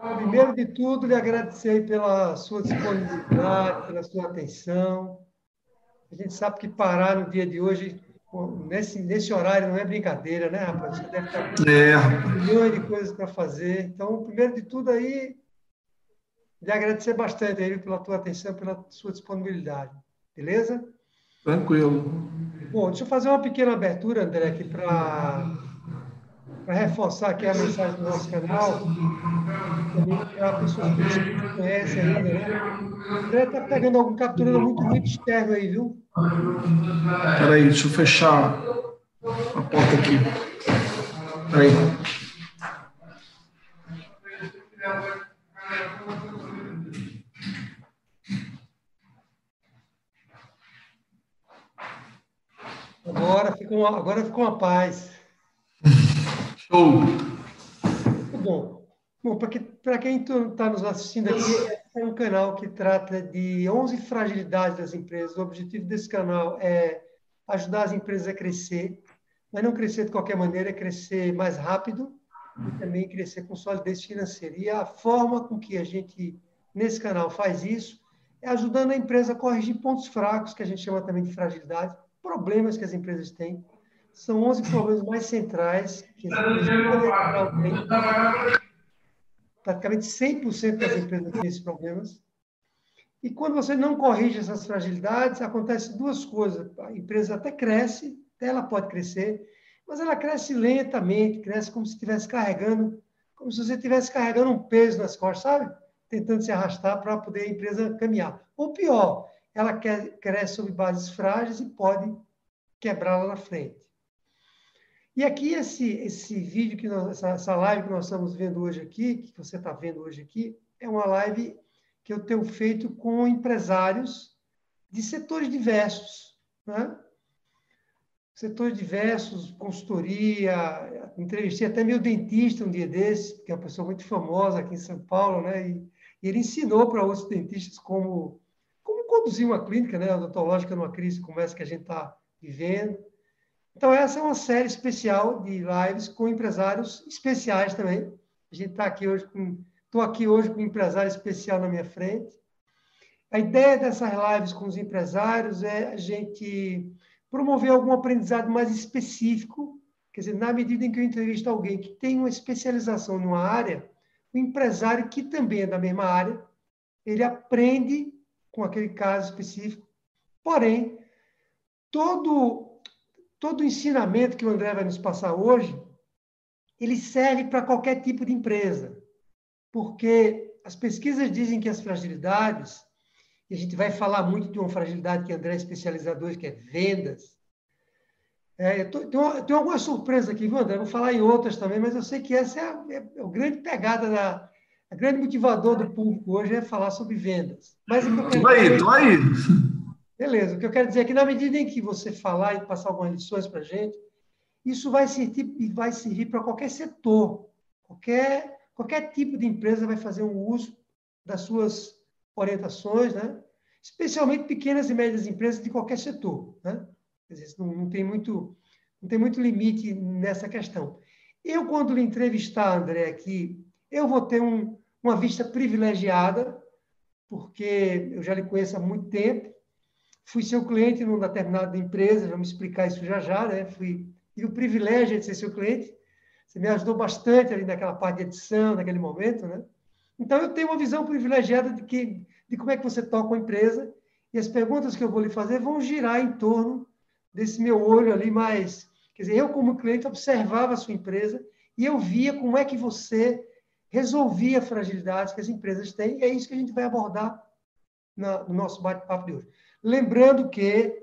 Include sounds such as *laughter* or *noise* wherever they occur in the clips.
Primeiro de tudo, lhe agradecer pela sua disponibilidade, pela sua atenção. A gente sabe que parar no dia de hoje, nesse, nesse horário, não é brincadeira, né, rapaz? Você deve estar com é. milhões de coisas para fazer. Então, primeiro de tudo aí, lhe agradecer bastante aí pela tua atenção, pela sua disponibilidade. Beleza? Tranquilo. Bom, deixa eu fazer uma pequena abertura, André, aqui para reforçar aqui a mensagem do nosso canal, também para pessoas que não conhecem ainda, né? André está pegando algum capturando muito muito externo aí, viu? Peraí, deixa eu fechar a porta aqui. Peraí. Agora ficou, agora ficou uma paz. Show! Bom. Bom, para que, quem está nos assistindo aqui, é um canal que trata de 11 fragilidades das empresas. O objetivo desse canal é ajudar as empresas a crescer, mas não crescer de qualquer maneira, é crescer mais rápido e também crescer com solidez financeira. E a forma com que a gente, nesse canal, faz isso é ajudando a empresa a corrigir pontos fracos, que a gente chama também de fragilidade, problemas que as empresas têm. São 11 problemas mais centrais que. Praticamente 100% das empresas têm esses problemas. E quando você não corrige essas fragilidades, acontece duas coisas. A empresa até cresce, até ela pode crescer, mas ela cresce lentamente, cresce como se estivesse carregando, como se você estivesse carregando um peso nas costas, sabe? Tentando se arrastar para poder a empresa caminhar. Ou pior, ela cresce sobre bases frágeis e pode quebrá-la na frente. E aqui, esse, esse vídeo, que nós, essa, essa live que nós estamos vendo hoje aqui, que você está vendo hoje aqui, é uma live que eu tenho feito com empresários de setores diversos, né? Setores diversos, consultoria, entrevistei até meu dentista um dia desses, que é uma pessoa muito famosa aqui em São Paulo, né? E, e ele ensinou para outros dentistas como conduzir uma clínica né, odontológica numa crise como essa que a gente está vivendo. Então, essa é uma série especial de lives com empresários especiais também. A gente está aqui hoje com. Estou aqui hoje com um empresário especial na minha frente. A ideia dessas lives com os empresários é a gente promover algum aprendizado mais específico. Quer dizer, na medida em que eu entrevisto alguém que tem uma especialização numa área, o empresário que também é da mesma área, ele aprende com aquele caso específico. Porém, todo, todo o ensinamento que o André vai nos passar hoje, ele serve para qualquer tipo de empresa. Porque as pesquisas dizem que as fragilidades, e a gente vai falar muito de uma fragilidade que o André é especializador, que é vendas. É, tô, tem, alguma surpresa aqui, viu, André? Vou falar em outras também, mas eu sei que essa é a, é a grande pegada da, o grande motivador do público hoje é falar sobre vendas. Mas aí, estou aí. Beleza. O que eu quero dizer é que, na medida em que você falar e passar algumas lições para a gente, isso vai servir, vai servir para qualquer setor. Qualquer, qualquer tipo de empresa vai fazer um uso das suas orientações, né? especialmente pequenas e médias empresas de qualquer setor. Né? Dizer, não, não, tem muito, não tem muito limite nessa questão. Eu, quando lhe entrevistar, André, aqui eu vou ter um, uma vista privilegiada, porque eu já lhe conheço há muito tempo, fui seu cliente numa determinada empresa, vamos explicar isso já já, né? Fui, tive o privilégio de ser seu cliente, você me ajudou bastante ali naquela parte de edição, naquele momento, né? Então, eu tenho uma visão privilegiada de, que, de como é que você toca uma empresa e as perguntas que eu vou lhe fazer vão girar em torno desse meu olho ali mais... Quer dizer, eu, como cliente, observava a sua empresa e eu via como é que você resolvia fragilidades que as empresas têm, e é isso que a gente vai abordar no nosso bate-papo de hoje. Lembrando que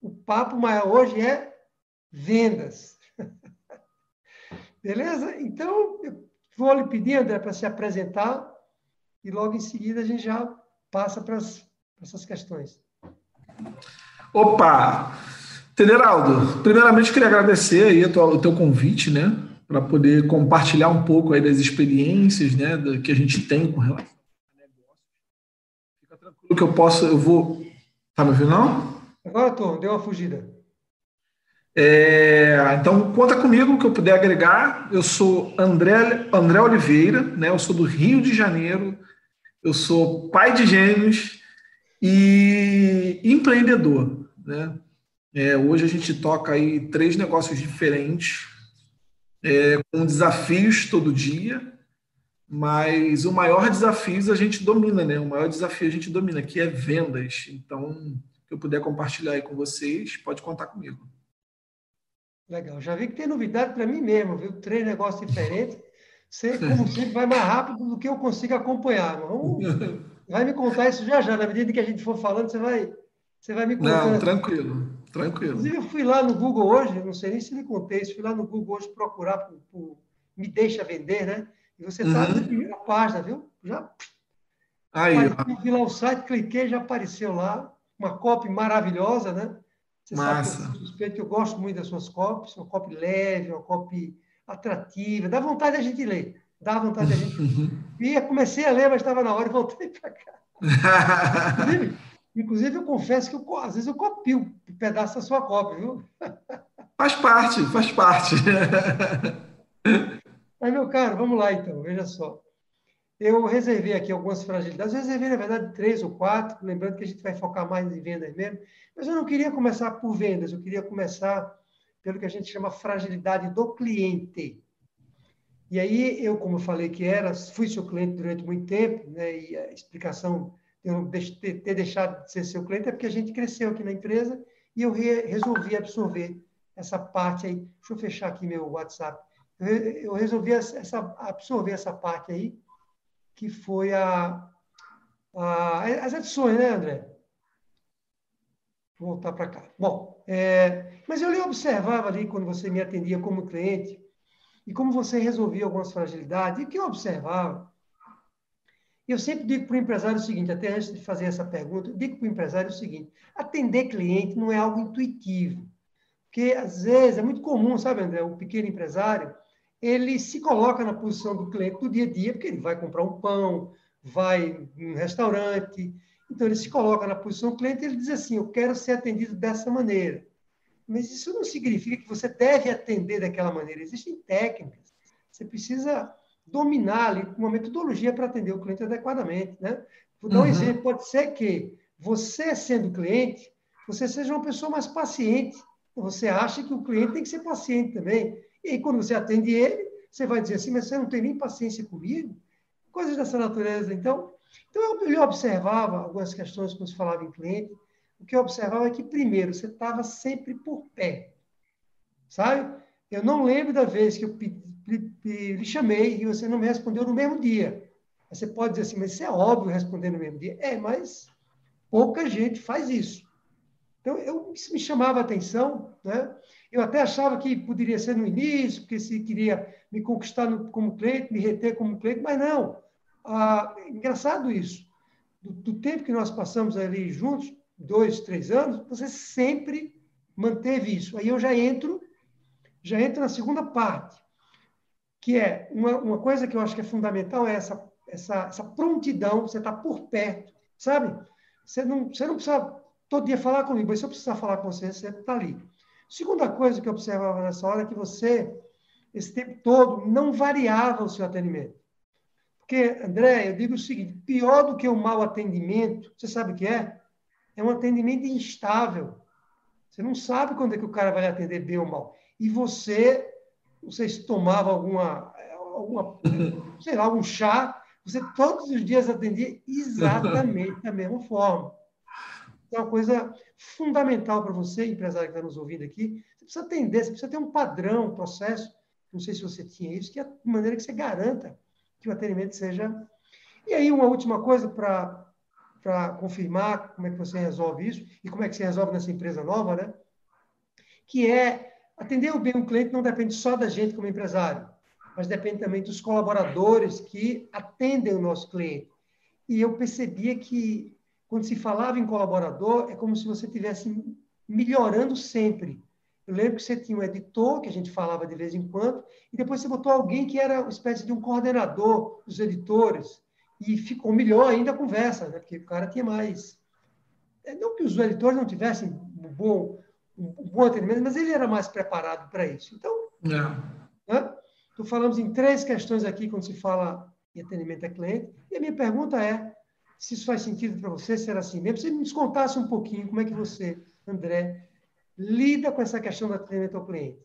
o papo maior hoje é vendas. Beleza? Então, eu vou lhe pedir, André, para se apresentar e logo em seguida a gente já passa para, as, para essas questões. Opa! Federaldo, primeiramente queria agradecer aí o teu convite, né? para poder compartilhar um pouco aí das experiências né, que a gente tem com relação ao negócio. Fica tranquilo que eu posso, eu vou. Tá me ouvindo, não? Agora estou, deu uma fugida. É, então, conta comigo que eu puder agregar. Eu sou André, André Oliveira, né? eu sou do Rio de Janeiro, eu sou pai de gêmeos e empreendedor. Né? É, hoje a gente toca aí três negócios diferentes, é, com desafios todo dia, mas o maior desafio a gente domina, né? O maior desafio a gente domina, que é vendas. Então, se eu puder compartilhar aí com vocês, pode contar comigo. Legal. Já vi que tem novidade para mim mesmo, viu? Três negócios diferentes. Você, como sempre, vai mais rápido do que eu consigo acompanhar. Vamos, *laughs* vai me contar isso já já. Na medida que a gente for falando, você vai, você vai me contando. Não, tranquilo, tranquilo. Inclusive, eu fui lá no Google hoje, não sei nem se me contei isso, fui lá no Google hoje procurar por, por Me Deixa Vender, né? E você está uhum. na primeira página, viu? Já. Aí, apareceu, vi lá o site, cliquei, já apareceu lá. Uma copy maravilhosa, né? Você Massa. sabe que eu, suspeito, eu gosto muito das suas copies, uma copy leve, uma copy atrativa, dá vontade da gente ler, dá vontade da gente. e comecei a ler, mas estava na hora e voltei *laughs* para cá. *laughs* inclusive, inclusive, eu confesso que eu, às vezes eu copio um pedaço da sua cópia, viu? faz parte, faz parte. *laughs* mas, meu caro, vamos lá então, veja só. Eu reservei aqui algumas fragilidades, eu reservei, na verdade, três ou quatro, lembrando que a gente vai focar mais em vendas mesmo, mas eu não queria começar por vendas, eu queria começar pelo que a gente chama fragilidade do cliente. E aí, eu, como eu falei que era, fui seu cliente durante muito tempo, né, e a explicação de eu ter deixado de ser seu cliente é porque a gente cresceu aqui na empresa e eu re resolvi absorver essa parte aí. Deixa eu fechar aqui meu WhatsApp. Eu resolvi essa, absorver essa parte aí, que foi a, a, as adições, né, André? Vou voltar para cá. Bom, é, mas eu lhe observava ali quando você me atendia como cliente e como você resolvia algumas fragilidades, e o que eu observava, eu sempre digo para o empresário o seguinte, até antes de fazer essa pergunta, eu digo para o empresário o seguinte, atender cliente não é algo intuitivo, porque às vezes é muito comum, sabe, André, o pequeno empresário, ele se coloca na posição do cliente do dia a dia, porque ele vai comprar um pão, vai em um restaurante. Então, ele se coloca na posição do cliente e ele diz assim: Eu quero ser atendido dessa maneira. Mas isso não significa que você deve atender daquela maneira. Existem técnicas. Você precisa dominar ali uma metodologia para atender o cliente adequadamente. Né? Vou dar um uhum. exemplo: pode ser que você, sendo cliente, você seja uma pessoa mais paciente. Você acha que o cliente tem que ser paciente também. E quando você atende ele, você vai dizer assim, mas você não tem nem paciência comigo? Coisas dessa natureza. Então, então eu, observava algumas questões quando se falava em cliente. O que eu observava é que, primeiro, você estava sempre por pé. Sabe? Eu não lembro da vez que eu lhe chamei e você não me respondeu no mesmo dia. Você pode dizer assim, mas isso é óbvio responder no mesmo dia. É, mas pouca gente faz isso. Então, eu, isso me chamava a atenção, né? Eu até achava que poderia ser no início, porque se queria me conquistar no, como cliente, me reter como cliente, mas não. Ah, engraçado isso. Do, do, tempo que nós passamos ali juntos, dois, três anos, você sempre manteve isso. Aí eu já entro, já entro na segunda parte, que é uma, uma coisa que eu acho que é fundamental é essa, essa, essa prontidão, você está por perto, sabe? Você não, você não precisa todo dia falar comigo, mas se eu precisar falar com você, você está ali. Segunda coisa que eu observava nessa hora é que você, esse tempo todo, não variava o seu atendimento. Porque, André, eu digo o seguinte: pior do que o mau atendimento, você sabe o que é? É um atendimento instável. Você não sabe quando é que o cara vai atender bem ou mal. E você, se tomava alguma, alguma sei lá, algum chá, você todos os dias atendia exatamente da mesma forma é uma coisa fundamental para você, empresário que está nos ouvindo aqui. Você precisa atender, você precisa ter um padrão, um processo. Não sei se você tinha isso, que é de maneira que você garanta que o atendimento seja. E aí, uma última coisa para confirmar como é que você resolve isso e como é que você resolve nessa empresa nova, né? Que é atender o bem um cliente não depende só da gente como empresário, mas depende também dos colaboradores que atendem o nosso cliente. E eu percebia que quando se falava em colaborador, é como se você estivesse melhorando sempre. Eu lembro que você tinha um editor, que a gente falava de vez em quando, e depois você botou alguém que era uma espécie de um coordenador dos editores, e ficou melhor ainda a conversa, né? porque o cara tinha mais. É, não que os editores não tivessem um bom, um bom atendimento, mas ele era mais preparado para isso. Então, é. né? então, falamos em três questões aqui quando se fala em atendimento a cliente. E a minha pergunta é se isso faz sentido para você, se era assim mesmo. Se nos contasse um pouquinho como é que você, André, lida com essa questão do atendimento ao cliente.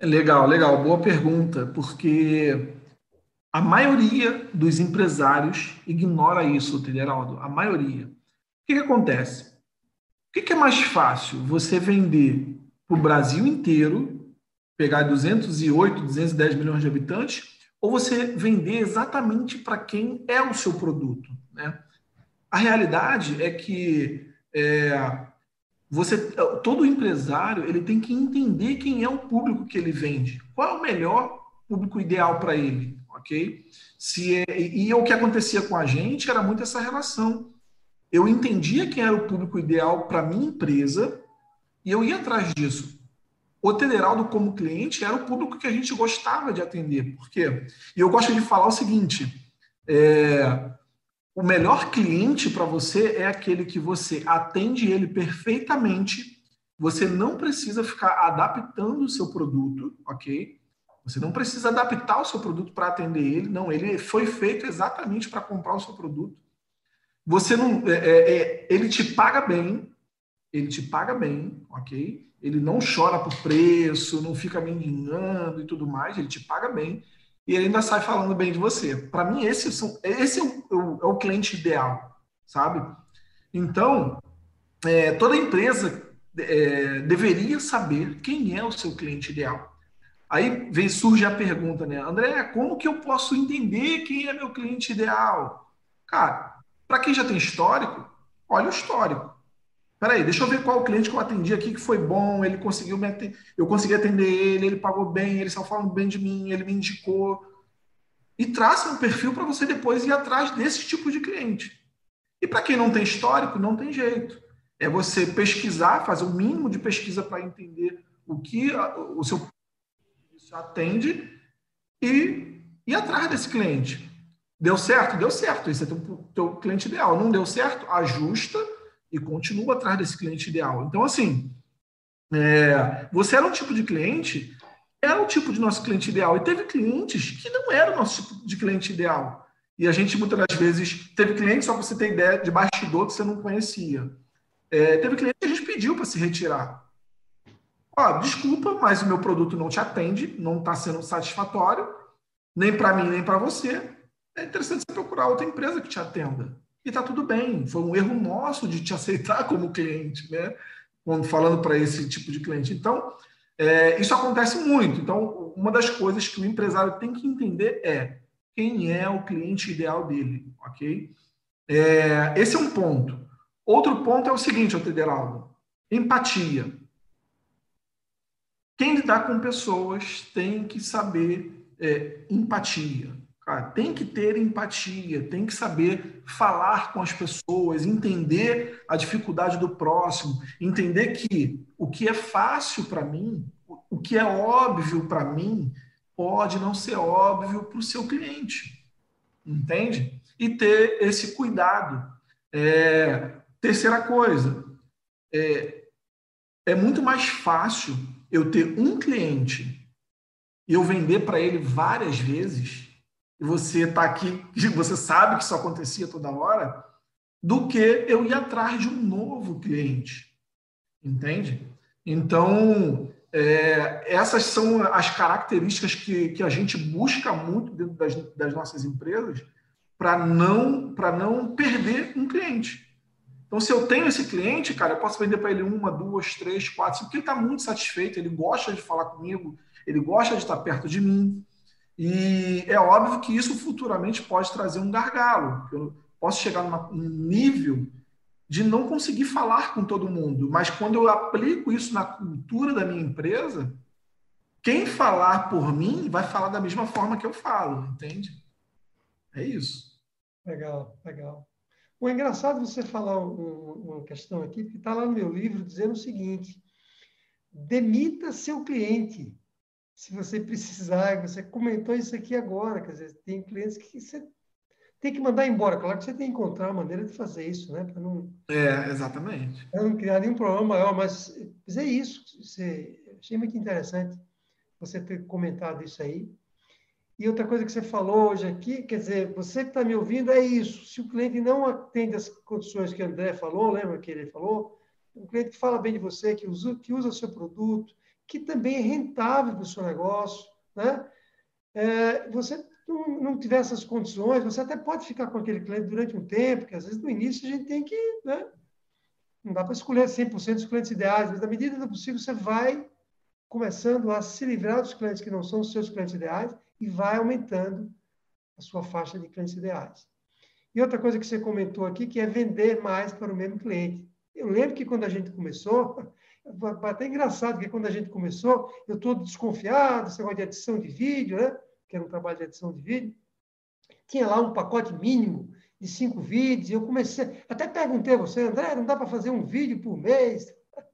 Legal, legal. Boa pergunta, porque a maioria dos empresários ignora isso, Geraldo. A maioria. O que, que acontece? O que, que é mais fácil? Você vender para o Brasil inteiro, pegar 208, 210 milhões de habitantes, ou você vender exatamente para quem é o seu produto? Né? A realidade é que é, você, todo empresário ele tem que entender quem é o público que ele vende, qual é o melhor público ideal para ele, ok? Se é, e o que acontecia com a gente era muito essa relação eu entendia quem era o público ideal para minha empresa e eu ia atrás disso. O Tederaldo, como cliente, era o público que a gente gostava de atender. Por quê? E eu gosto de falar o seguinte: é, o melhor cliente para você é aquele que você atende ele perfeitamente, você não precisa ficar adaptando o seu produto, ok? Você não precisa adaptar o seu produto para atender ele, não, ele foi feito exatamente para comprar o seu produto. Você não. É, é, é, ele te paga bem, ele te paga bem, ok? Ele não chora por preço, não fica mendigando e tudo mais, ele te paga bem e ele ainda sai falando bem de você. Para mim, esse, são, esse é o, é o, cliente ideal, sabe? Então, é, toda empresa é, deveria saber quem é o seu cliente ideal. Aí vem, surge a pergunta, né? André, como que eu posso entender quem é meu cliente ideal? Cara, para quem já tem histórico, olha o histórico. Peraí, deixa eu ver qual cliente que eu atendi aqui que foi bom, ele conseguiu me atender, eu consegui atender ele, ele pagou bem, ele só falando bem de mim, ele me indicou. E traça um perfil para você depois ir atrás desse tipo de cliente. E para quem não tem histórico, não tem jeito. É você pesquisar, fazer o mínimo de pesquisa para entender o que o seu atende e ir atrás desse cliente. Deu certo? Deu certo. Esse é o teu, cliente ideal. Não deu certo? Ajusta e continua atrás desse cliente ideal. Então, assim, é, você era um tipo de cliente, era o tipo de nosso cliente ideal. E teve clientes que não eram o nosso tipo de cliente ideal. E a gente, muitas das vezes, teve clientes, só para você ter ideia, de bastidor que você não conhecia. É, teve cliente que a gente pediu para se retirar. Ó, desculpa, mas o meu produto não te atende, não está sendo satisfatório, nem para mim, nem para você é interessante você procurar outra empresa que te atenda. E está tudo bem. Foi um erro nosso de te *laughs* aceitar como cliente, né? Quando falando para esse tipo de cliente. Então, é, isso acontece muito. Então, uma das coisas que o empresário tem que entender é quem é o cliente ideal dele, ok? É, esse é um ponto. Outro ponto é o seguinte, Tederaldo, empatia. Quem lidar com pessoas tem que saber é, empatia. Cara, tem que ter empatia, tem que saber falar com as pessoas, entender a dificuldade do próximo, entender que o que é fácil para mim, o que é óbvio para mim, pode não ser óbvio para o seu cliente. Entende? E ter esse cuidado. É, terceira coisa, é, é muito mais fácil eu ter um cliente e eu vender para ele várias vezes e você está aqui, você sabe que isso acontecia toda hora, do que eu ir atrás de um novo cliente. Entende? Então, é, essas são as características que, que a gente busca muito dentro das, das nossas empresas para não, não perder um cliente. Então, se eu tenho esse cliente, cara, eu posso vender para ele uma, duas, três, quatro, cinco, porque ele está muito satisfeito, ele gosta de falar comigo, ele gosta de estar perto de mim. E é óbvio que isso futuramente pode trazer um gargalo. Eu posso chegar num nível de não conseguir falar com todo mundo, mas quando eu aplico isso na cultura da minha empresa, quem falar por mim vai falar da mesma forma que eu falo, entende? É isso. Legal, legal. O engraçado você falar uma questão aqui, porque está lá no meu livro dizendo o seguinte: demita seu cliente se você precisar, você comentou isso aqui agora, quer dizer, tem clientes que você tem que mandar embora. Claro que você tem que encontrar uma maneira de fazer isso, né? Para não, é, exatamente. Para não criar nenhum problema maior, mas, mas é isso. Você, achei muito interessante você ter comentado isso aí. E outra coisa que você falou hoje aqui, quer dizer, você que está me ouvindo, é isso. Se o cliente não atende as condições que o André falou, lembra que ele falou? Um cliente que fala bem de você, que usa, que usa o seu produto, que também é rentável para o seu negócio, né? É, você não, não tiver essas condições, você até pode ficar com aquele cliente durante um tempo, porque às vezes no início a gente tem que, né? Não dá para escolher 100% dos clientes ideais, mas na medida do possível você vai começando a se livrar dos clientes que não são os seus clientes ideais e vai aumentando a sua faixa de clientes ideais. E outra coisa que você comentou aqui, que é vender mais para o mesmo cliente. Eu lembro que quando a gente começou, até engraçado que quando a gente começou, eu todo desconfiado, esse negócio de edição de vídeo, né? que era um trabalho de edição de vídeo, tinha lá um pacote mínimo de cinco vídeos, eu comecei, até perguntei a você, André, não dá para fazer um vídeo por mês? *laughs*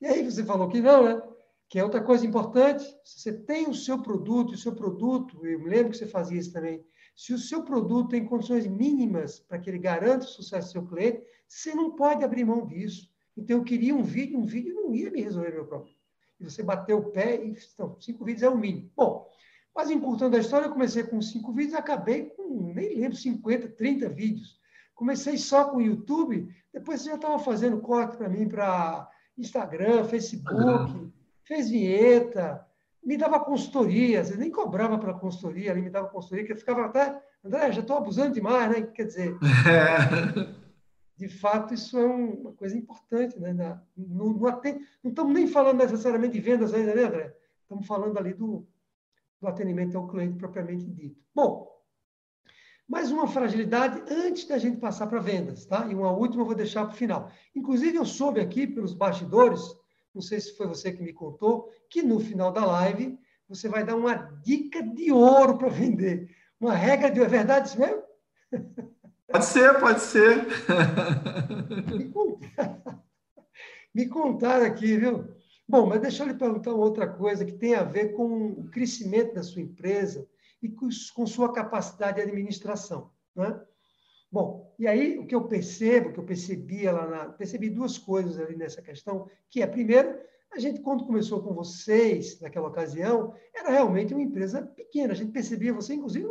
E aí você falou que não, né? Que é outra coisa importante, se você tem o seu produto, o seu produto, eu me lembro que você fazia isso também, se o seu produto tem condições mínimas para que ele garanta o sucesso do seu cliente, você não pode abrir mão disso. Então, eu queria um vídeo, um vídeo não ia me resolver meu problema. E você bateu o pé e, então, cinco vídeos é o mínimo. Bom, mas encurtando a história, eu comecei com cinco vídeos, acabei com, nem lembro, 50, 30 vídeos. Comecei só com o YouTube, depois você já estava fazendo corte para mim para Instagram, Facebook, uhum. fez vinheta, me dava consultoria, você nem cobrava pela consultoria, ele me dava consultoria, que eu ficava até, André, já estou abusando demais, né? Quer dizer. *laughs* de fato, isso é uma coisa importante, né? não, não, não estamos nem falando necessariamente de vendas ainda, né, André? Estamos falando ali do, do atendimento ao cliente propriamente dito. Bom, mais uma fragilidade antes da gente passar para vendas, tá? E uma última eu vou deixar para o final. Inclusive, eu soube aqui pelos bastidores, não sei se foi você que me contou, que no final da live você vai dar uma dica de ouro para vender. Uma regra de. É verdade isso mesmo? *laughs* Pode ser, pode ser. Me contaram, *laughs* me contaram aqui, viu? Bom, mas deixa eu lhe perguntar uma outra coisa que tem a ver com o crescimento da sua empresa e com, sua capacidade de administração. Né? Bom, e aí o que eu percebo, o que eu percebi lá na, percebi duas coisas ali nessa questão, que é, primeiro, a gente, quando começou com vocês, naquela ocasião, era realmente uma empresa pequena. A gente percebia, você, inclusive,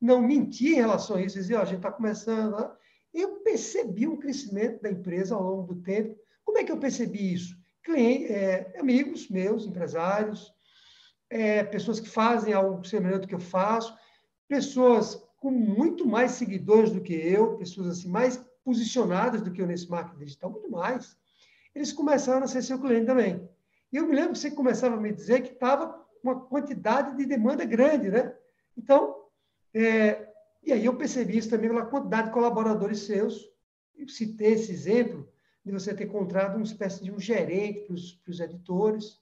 não, mentia em relação a isso, dizia, oh, a gente está começando. Né? Eu percebi um crescimento da empresa ao longo do tempo. Como é que eu percebi isso? clientes, é, amigos meus, empresários, é, pessoas que fazem algo semelhante ao que eu faço, pessoas com muito mais seguidores do que eu, pessoas assim mais posicionadas do que eu nesse marketing digital, muito mais. Eles começaram a ser seu cliente também. E eu me lembro que você começava a me dizer que estava uma quantidade de demanda grande, né? Então, é, e aí eu percebi isso também pela quantidade de colaboradores seus. Eu citei esse exemplo de você ter contratado uma espécie de um gerente para os editores.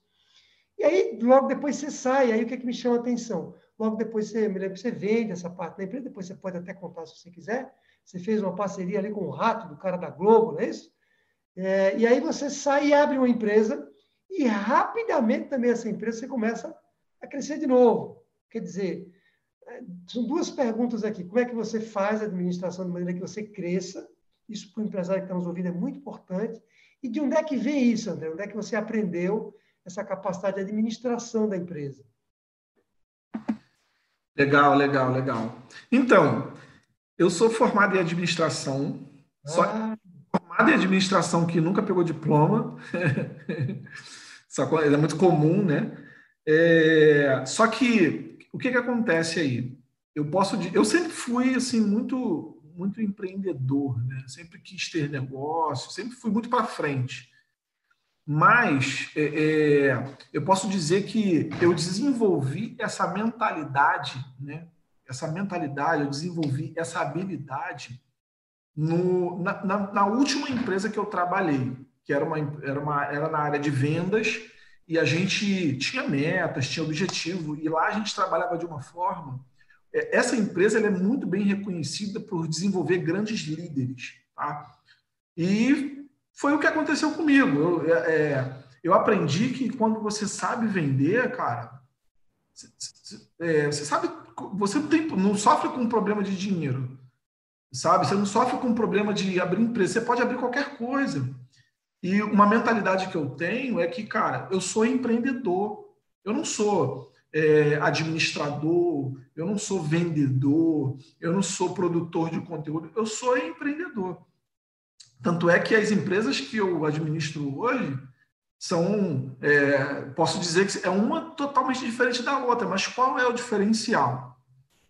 E aí, logo depois você sai, aí o que, é que me chama a atenção? Logo depois você, me lembro, você vende essa parte da empresa, depois você pode até contar se você quiser. Você fez uma parceria ali com o Rato, do cara da Globo, não é isso? É, e aí você sai e abre uma empresa, e rapidamente também essa empresa você começa a crescer de novo. Quer dizer, são duas perguntas aqui. Como é que você faz a administração de maneira que você cresça? Isso para o empresário que está nos ouvindo é muito importante. E de onde é que vem isso, André? Onde é que você aprendeu essa capacidade de administração da empresa? Legal, legal, legal. Então, eu sou formado em administração, ah. só formado em administração que nunca pegou diploma. *laughs* é muito comum, né? É, só que o que, que acontece aí? Eu posso, eu sempre fui assim muito muito empreendedor, né? Sempre quis ter negócio, sempre fui muito para frente. Mas é, é, eu posso dizer que eu desenvolvi essa mentalidade, né? Essa mentalidade, eu desenvolvi essa habilidade no, na, na, na última empresa que eu trabalhei, que era, uma, era, uma, era na área de vendas, e a gente tinha metas, tinha objetivo, e lá a gente trabalhava de uma forma é, essa empresa é muito bem reconhecida por desenvolver grandes líderes. Tá? E foi o que aconteceu comigo. Eu, é, é eu aprendi que quando você sabe vender, cara, é, você sabe, você não, tem, não sofre com problema de dinheiro. sabe? Você não sofre com problema de abrir empresa, você pode abrir qualquer coisa. E uma mentalidade que eu tenho é que, cara, eu sou empreendedor, eu não sou é, administrador, eu não sou vendedor, eu não sou produtor de conteúdo, eu sou empreendedor. Tanto é que as empresas que eu administro hoje são, é, posso dizer que é uma totalmente diferente da outra, mas qual é o diferencial?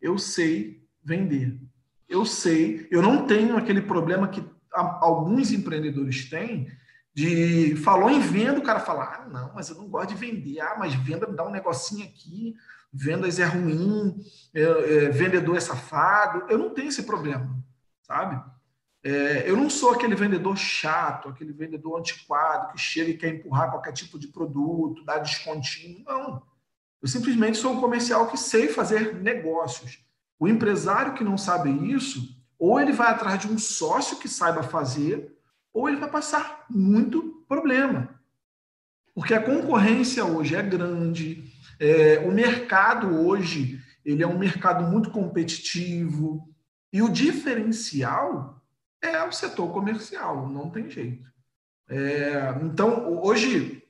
Eu sei vender. Eu sei, eu não tenho aquele problema que alguns empreendedores têm, de falou em venda, o cara fala: ah, não, mas eu não gosto de vender. Ah, mas venda me dá um negocinho aqui, vendas é ruim, é, é, vendedor é safado. Eu não tenho esse problema, sabe? É, eu não sou aquele vendedor chato, aquele vendedor antiquado que chega e quer empurrar qualquer tipo de produto, dar descontinho. Não. Eu simplesmente sou um comercial que sei fazer negócios. O empresário que não sabe isso, ou ele vai atrás de um sócio que saiba fazer, ou ele vai passar muito problema. Porque a concorrência hoje é grande, é, o mercado hoje ele é um mercado muito competitivo, e o diferencial é o setor comercial, não tem jeito. É, então, hoje,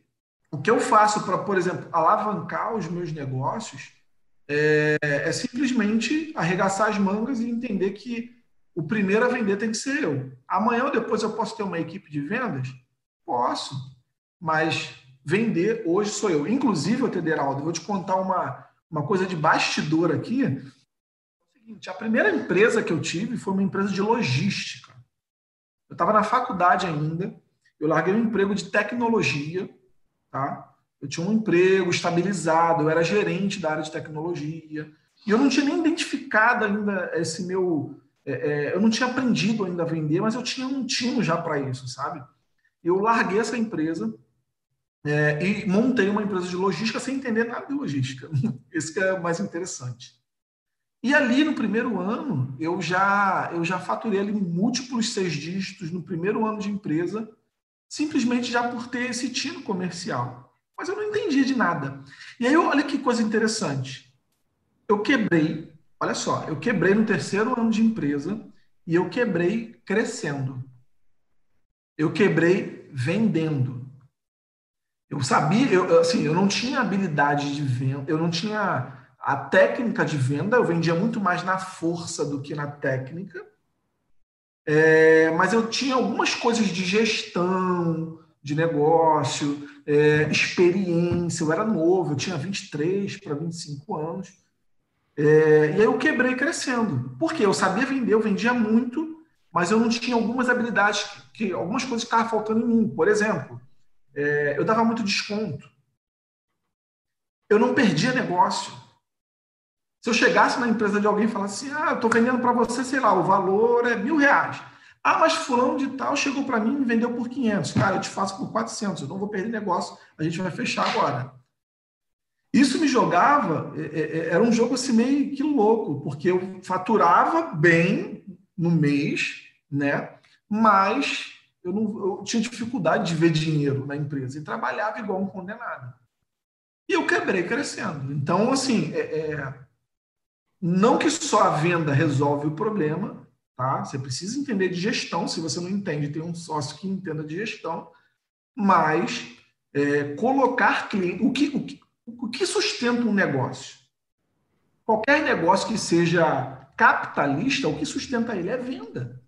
o que eu faço para, por exemplo, alavancar os meus negócios é, é simplesmente arregaçar as mangas e entender que o primeiro a vender tem que ser eu. Amanhã ou depois eu posso ter uma equipe de vendas? Posso, mas vender hoje sou eu. Inclusive, Tederaldo, vou te contar uma, uma coisa de bastidor aqui. É seguinte, a primeira empresa que eu tive foi uma empresa de logística. Eu estava na faculdade ainda, eu larguei um emprego de tecnologia, tá? Eu tinha um emprego estabilizado, eu era gerente da área de tecnologia, e eu não tinha nem identificado ainda esse meu é, é, eu não tinha aprendido ainda a vender, mas eu tinha um tino já para isso, sabe? Eu larguei essa empresa é, e montei uma empresa de logística sem entender nada de logística. *laughs* Esse que é o mais interessante. E ali no primeiro ano, eu já eu já faturei ali múltiplos seis dígitos no primeiro ano de empresa, simplesmente já por ter esse tino comercial. Mas eu não entendia de nada. E aí, olha que coisa interessante. Eu quebrei Olha só, eu quebrei no terceiro ano de empresa e eu quebrei crescendo. Eu quebrei vendendo. Eu sabia, eu, assim, eu não tinha habilidade de venda, eu não tinha a técnica de venda, eu vendia muito mais na força do que na técnica. É, mas eu tinha algumas coisas de gestão, de negócio, é, experiência. Eu era novo, eu tinha 23 para 25 anos. É, e aí eu quebrei crescendo. Por quê? Eu sabia vender, eu vendia muito, mas eu não tinha algumas habilidades, que, que algumas coisas estavam faltando em mim. Por exemplo, é, eu dava muito desconto. Eu não perdia negócio. Se eu chegasse na empresa de alguém e falasse assim, ah, eu estou vendendo para você, sei lá, o valor é mil reais. Ah, mas fulano de tal chegou para mim e vendeu por 500. Cara, eu te faço por 400, eu não vou perder negócio, a gente vai fechar agora. Isso me jogava, é, é, é, era um jogo assim meio que louco, porque eu faturava bem no mês, né? Mas eu, não, eu tinha dificuldade de ver dinheiro na empresa e trabalhava igual um condenado. E eu quebrei crescendo. Então, assim, é, é, não que só a venda resolve o problema, tá? Você precisa entender de gestão. Se você não entende, tem um sócio que entenda de gestão, mas é, colocar cliente. O que, o que, o que sustenta um negócio? Qualquer negócio que seja capitalista, o que sustenta ele é venda.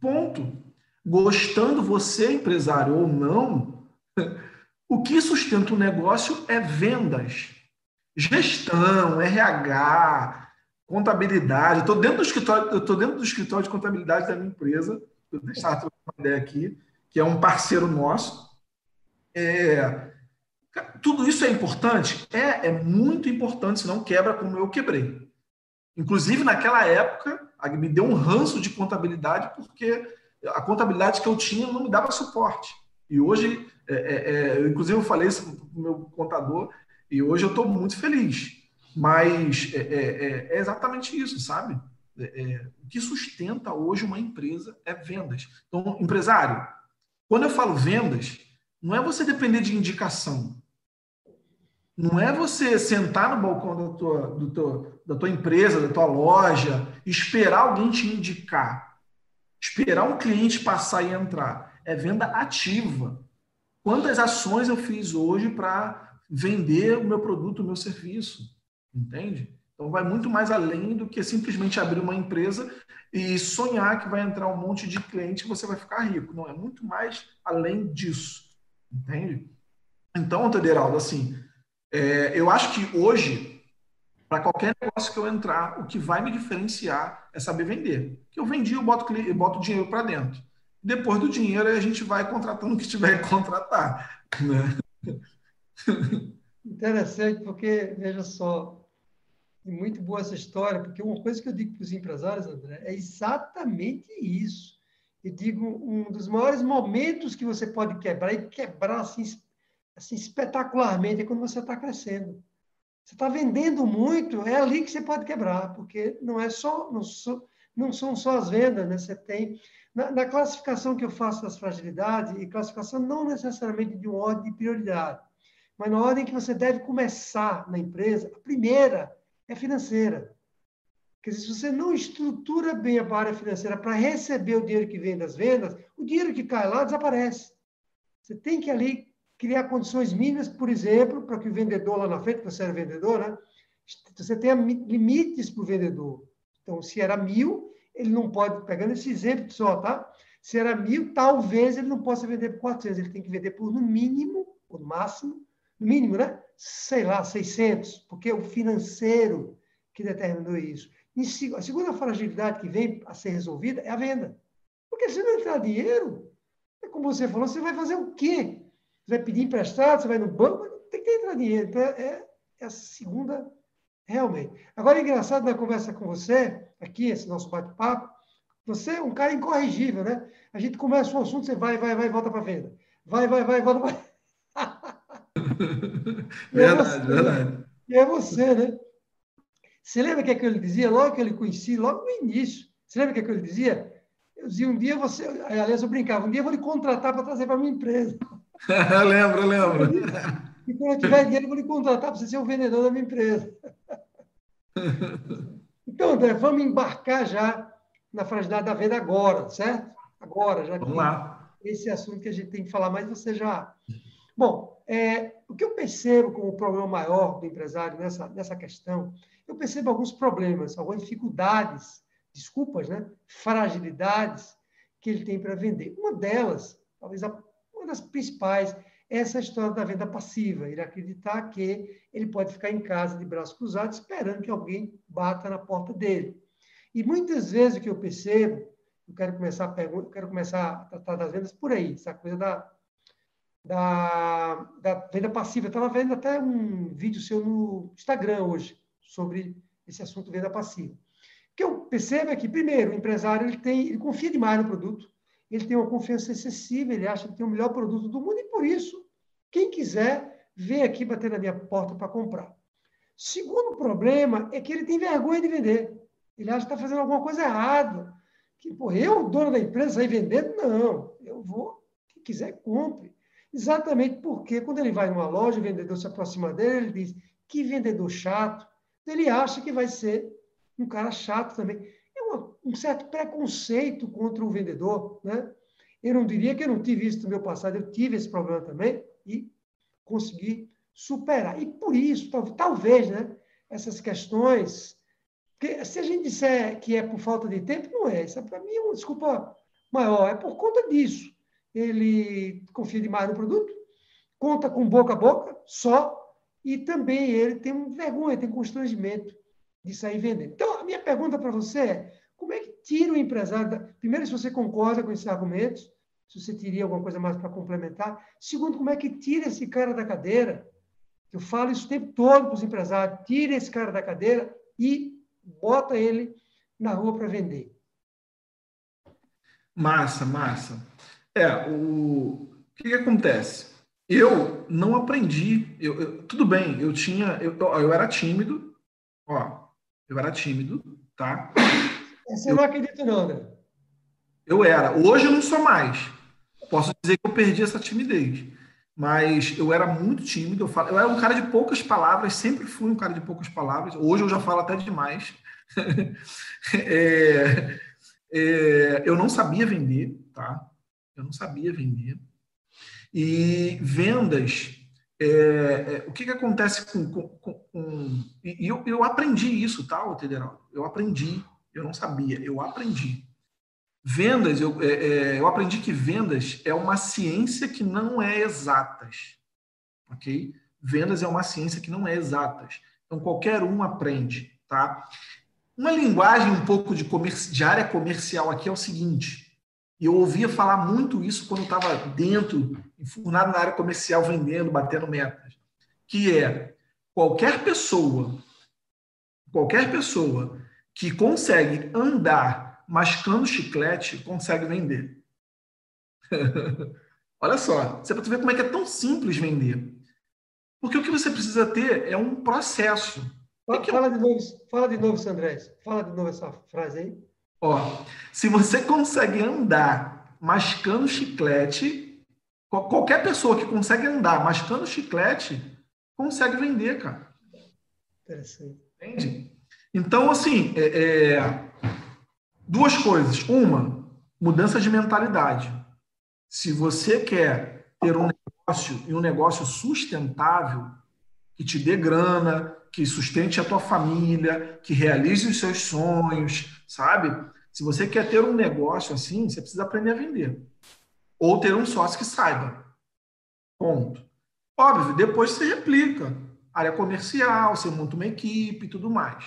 Ponto. Gostando você, empresário, ou não, *laughs* o que sustenta o negócio é vendas. Gestão, RH, contabilidade. Estou dentro do escritório, estou dentro do escritório de contabilidade da minha empresa. Vou deixar uma ideia aqui, que é um parceiro nosso. É, tudo isso é importante? É, é muito importante, senão quebra como eu quebrei. Inclusive, naquela época, me deu um ranço de contabilidade, porque a contabilidade que eu tinha não me dava suporte. E hoje, é, é, é inclusive, eu falei isso para o meu contador, e hoje eu estou muito feliz. Mas é, é, é, é exatamente isso, sabe? o que sustenta hoje uma empresa é vendas. Então, empresário, quando eu falo vendas, não é você depender de indicação. Não é você sentar no balcão do teu, do teu, da tua empresa, da tua loja, esperar alguém te indicar, esperar um cliente passar e entrar. É venda ativa. Quantas ações eu fiz hoje para vender o meu produto, o meu serviço? Entende? Então vai muito mais além do que simplesmente abrir uma empresa e sonhar que vai entrar um monte de cliente e você vai ficar rico. Não, é muito mais além disso. Entende? Então, Tederaldo, assim, é, eu acho que hoje, para qualquer negócio que eu entrar, o que vai me diferenciar é saber vender. Que eu vendi, eu boto, eu boto dinheiro para dentro. Depois do dinheiro, a gente vai contratando o que tiver que contratar. Né? *laughs* Interessante, porque, veja só, e muito boa essa história, porque uma coisa que eu digo para os empresários, André, é exatamente isso. Eu digo, um dos maiores momentos que você pode quebrar, e quebrar assim, assim espetacularmente, é quando você está crescendo. Você está vendendo muito, é ali que você pode quebrar, porque não é só, não, só, não são só as vendas, né? Você tem na, na, classificação que eu faço das fragilidades, e classificação não necessariamente de uma ordem de prioridade, mas na ordem que você deve começar na empresa, a primeira é financeira. Quer dizer, se você não estrutura bem a área financeira para receber o dinheiro que vem das vendas, o dinheiro que cai lá desaparece. Você tem que ali criar condições mínimas, por exemplo, para que o vendedor lá na frente, você era vendedor, né? Você tenha limites para o vendedor. Então, se era mil, ele não pode, pegando esse exemplo só, tá? Se era mil, talvez ele não possa vender por 400, ele tem que vender por no mínimo, ou no máximo, no mínimo, né? sei lá, 600, porque é o financeiro que determinou isso. A segunda fragilidade que vem a ser resolvida é a venda. Porque se não entrar dinheiro, é como você falou, você vai fazer o quê? Você vai pedir emprestado, você vai no banco, tem que entrar dinheiro. Então, é, é a segunda, realmente. Agora, é engraçado na conversa com você, aqui, esse nosso bate-papo, você é um cara incorrigível, né? A gente começa um assunto, você vai, vai, vai, volta para venda. Vai, vai, vai, volta para. *laughs* É verdade, é você, verdade. E é você, né? Você lembra o que, é que ele dizia logo que ele conhecia, logo no início? Você lembra o que, é que ele dizia? Eu dizia, um dia você. Aliás, eu brincava, um dia eu vou lhe contratar para trazer para a minha empresa. *laughs* lembro, lembro. E quando eu tiver dinheiro, eu vou lhe contratar para você ser o vendedor da minha empresa. *laughs* Então, André, vamos embarcar já na fragilidade da venda agora, certo? Agora, já vamos lá. esse assunto que a gente tem que falar, mas você já. Bom, é, o que eu percebo como problema maior do empresário nessa, nessa questão, eu percebo alguns problemas, algumas dificuldades, desculpas, né? fragilidades que ele tem para vender. Uma delas, talvez a, uma das principais, é essa história da venda passiva. Ele acreditar que ele pode ficar em casa de braços cruzados esperando que alguém bata na porta dele. E muitas vezes o que eu percebo, eu quero começar a pergunta, quero começar a tratar das vendas por aí, essa coisa da da, da venda passiva. Eu estava vendo até um vídeo seu no Instagram hoje sobre esse assunto venda passiva. O que eu percebo é que, primeiro, o empresário ele tem, ele confia demais no produto, ele tem uma confiança excessiva, ele acha que tem o melhor produto do mundo e, por isso, quem quiser, vem aqui bater na minha porta para comprar. Segundo problema é que ele tem vergonha de vender. Ele acha que está fazendo alguma coisa errada. Que, pô, eu, dono da empresa, sair vendendo? Não. Eu vou, quem quiser, compre. Exatamente porque quando ele vai numa loja, o vendedor se aproxima dele, ele diz: que vendedor chato. Ele acha que vai ser um cara chato também. É um certo preconceito contra o vendedor. Né? Eu não diria que eu não tive isso no meu passado, eu tive esse problema também e consegui superar. E por isso, talvez, né, essas questões. Porque se a gente disser que é por falta de tempo, não é. Isso, para mim, é uma desculpa maior. É por conta disso ele confia demais no produto, conta com boca a boca só, e também ele tem vergonha, tem constrangimento de sair vendendo. Então, a minha pergunta para você é, como é que tira o empresário... Da... Primeiro, se você concorda com esses argumentos, se você teria alguma coisa mais para complementar. Segundo, como é que tira esse cara da cadeira? Eu falo isso o tempo todo para os empresários. Tira esse cara da cadeira e bota ele na rua para vender. Massa, massa. É, o, o que, que acontece? Eu não aprendi. Eu, eu, tudo bem, eu tinha. Eu, eu era tímido. Ó, eu era tímido, tá? Você eu, não acredita, não, né? Eu era. Hoje eu não sou mais. Posso dizer que eu perdi essa timidez. mas eu era muito tímido. Eu, falo, eu era um cara de poucas palavras, sempre fui um cara de poucas palavras. Hoje eu já falo até demais. *laughs* é, é, eu não sabia vender, tá? Eu não sabia vender. E vendas, é, é, o que, que acontece com. com, com e eu, eu aprendi isso, tá, Federal? Eu aprendi, eu não sabia, eu aprendi. Vendas, eu, é, é, eu aprendi que vendas é uma ciência que não é exatas. Ok? Vendas é uma ciência que não é exatas. Então, qualquer um aprende, tá? Uma linguagem um pouco de, comerci... de área comercial aqui é o seguinte, eu ouvia falar muito isso quando estava dentro, enfurnado na área comercial, vendendo, batendo metas, que é qualquer pessoa, qualquer pessoa que consegue andar mascando chiclete, consegue vender. *laughs* Olha só, você pode ver como é que é tão simples vender. Porque o que você precisa ter é um processo. Fala, que... fala, de novo, fala de novo, Sandrés. Fala de novo essa frase aí. Ó, se você consegue andar mascando chiclete, qualquer pessoa que consegue andar mascando chiclete, consegue vender, cara. Interessante. Entende? Então, assim, é, é, duas coisas. Uma, mudança de mentalidade. Se você quer ter um negócio e um negócio sustentável, que te dê grana, que sustente a tua família, que realize os seus sonhos, sabe? Se você quer ter um negócio assim, você precisa aprender a vender. Ou ter um sócio que saiba. Ponto. Óbvio, depois você replica. Área comercial, você monta uma equipe e tudo mais.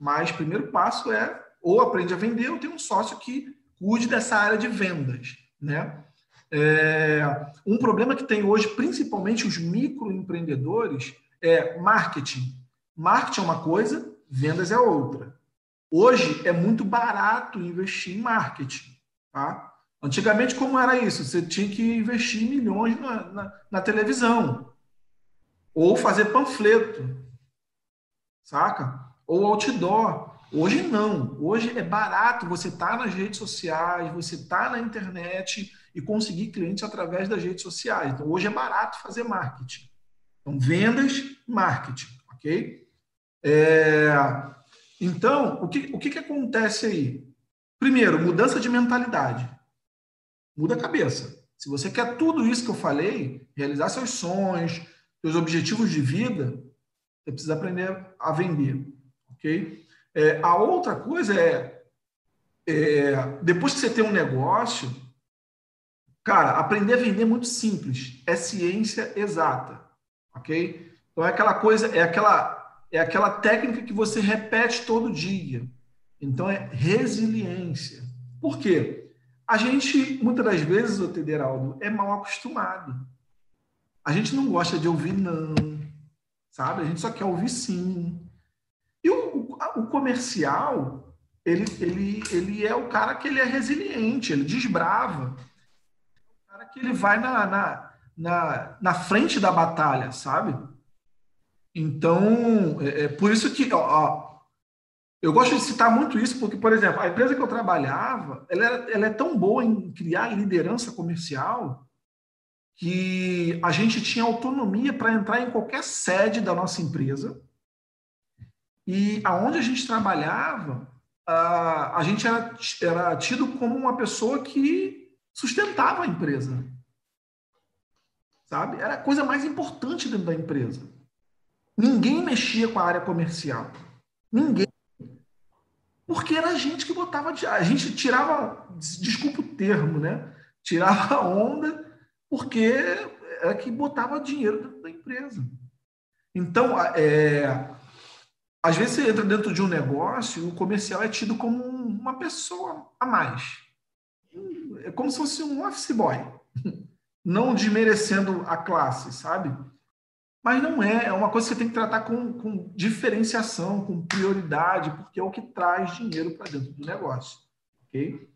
Mas o primeiro passo é ou aprende a vender ou tem um sócio que cuide dessa área de vendas. Né? É, um problema que tem hoje, principalmente os microempreendedores, é marketing. Marketing é uma coisa, vendas é outra. Hoje é muito barato investir em marketing. Tá? Antigamente, como era isso? Você tinha que investir milhões na, na, na televisão. Ou fazer panfleto. Saca? Ou outdoor. Hoje não. Hoje é barato você estar tá nas redes sociais, você estar tá na internet e conseguir clientes através das redes sociais. Então, hoje é barato fazer marketing. Então, vendas, marketing, ok? É, então, o que, o que, que acontece aí? Primeiro, mudança de mentalidade. Muda a cabeça. Se você quer tudo isso que eu falei, realizar seus sonhos, seus objetivos de vida, você precisa aprender a vender. Ok? É, a outra coisa é, é, depois que você tem um negócio, cara, aprender a vender é muito simples. É ciência exata. Ok? Então é aquela coisa, é aquela é aquela técnica que você repete todo dia. Então, é resiliência. Por quê? A gente, muitas das vezes, o Tederaldo, é mal acostumado. A gente não gosta de ouvir não, sabe? A gente só quer ouvir sim. O, comercial, ele, ele, ele é o cara que ele é resiliente, ele desbrava. O cara que ele vai na, na, na, na frente da batalha, sabe? Então, é, é por isso que ó, eu gosto de citar muito isso, porque, por exemplo, a empresa que eu trabalhava, ela, era, ela é tão boa em criar liderança comercial que a gente tinha autonomia para entrar em qualquer sede da nossa empresa e aonde a gente trabalhava, a, gente era, era tido como uma pessoa que sustentava a empresa. Sabe? Era a coisa mais importante dentro da empresa. Ninguém mexia com a área comercial. Ninguém. Porque era a gente que botava. A gente tirava, desculpa o termo, né? Tirava a onda, porque era que botava dinheiro dentro da empresa. Então, é, às vezes você entra dentro de um negócio, o comercial é tido como uma pessoa a mais. É como se fosse um office boy. *laughs* Não desmerecendo a classe, sabe? Mas não é, é uma coisa que você tem que tratar com, com diferenciação, com prioridade, porque é o que traz dinheiro para dentro do negócio. Ok?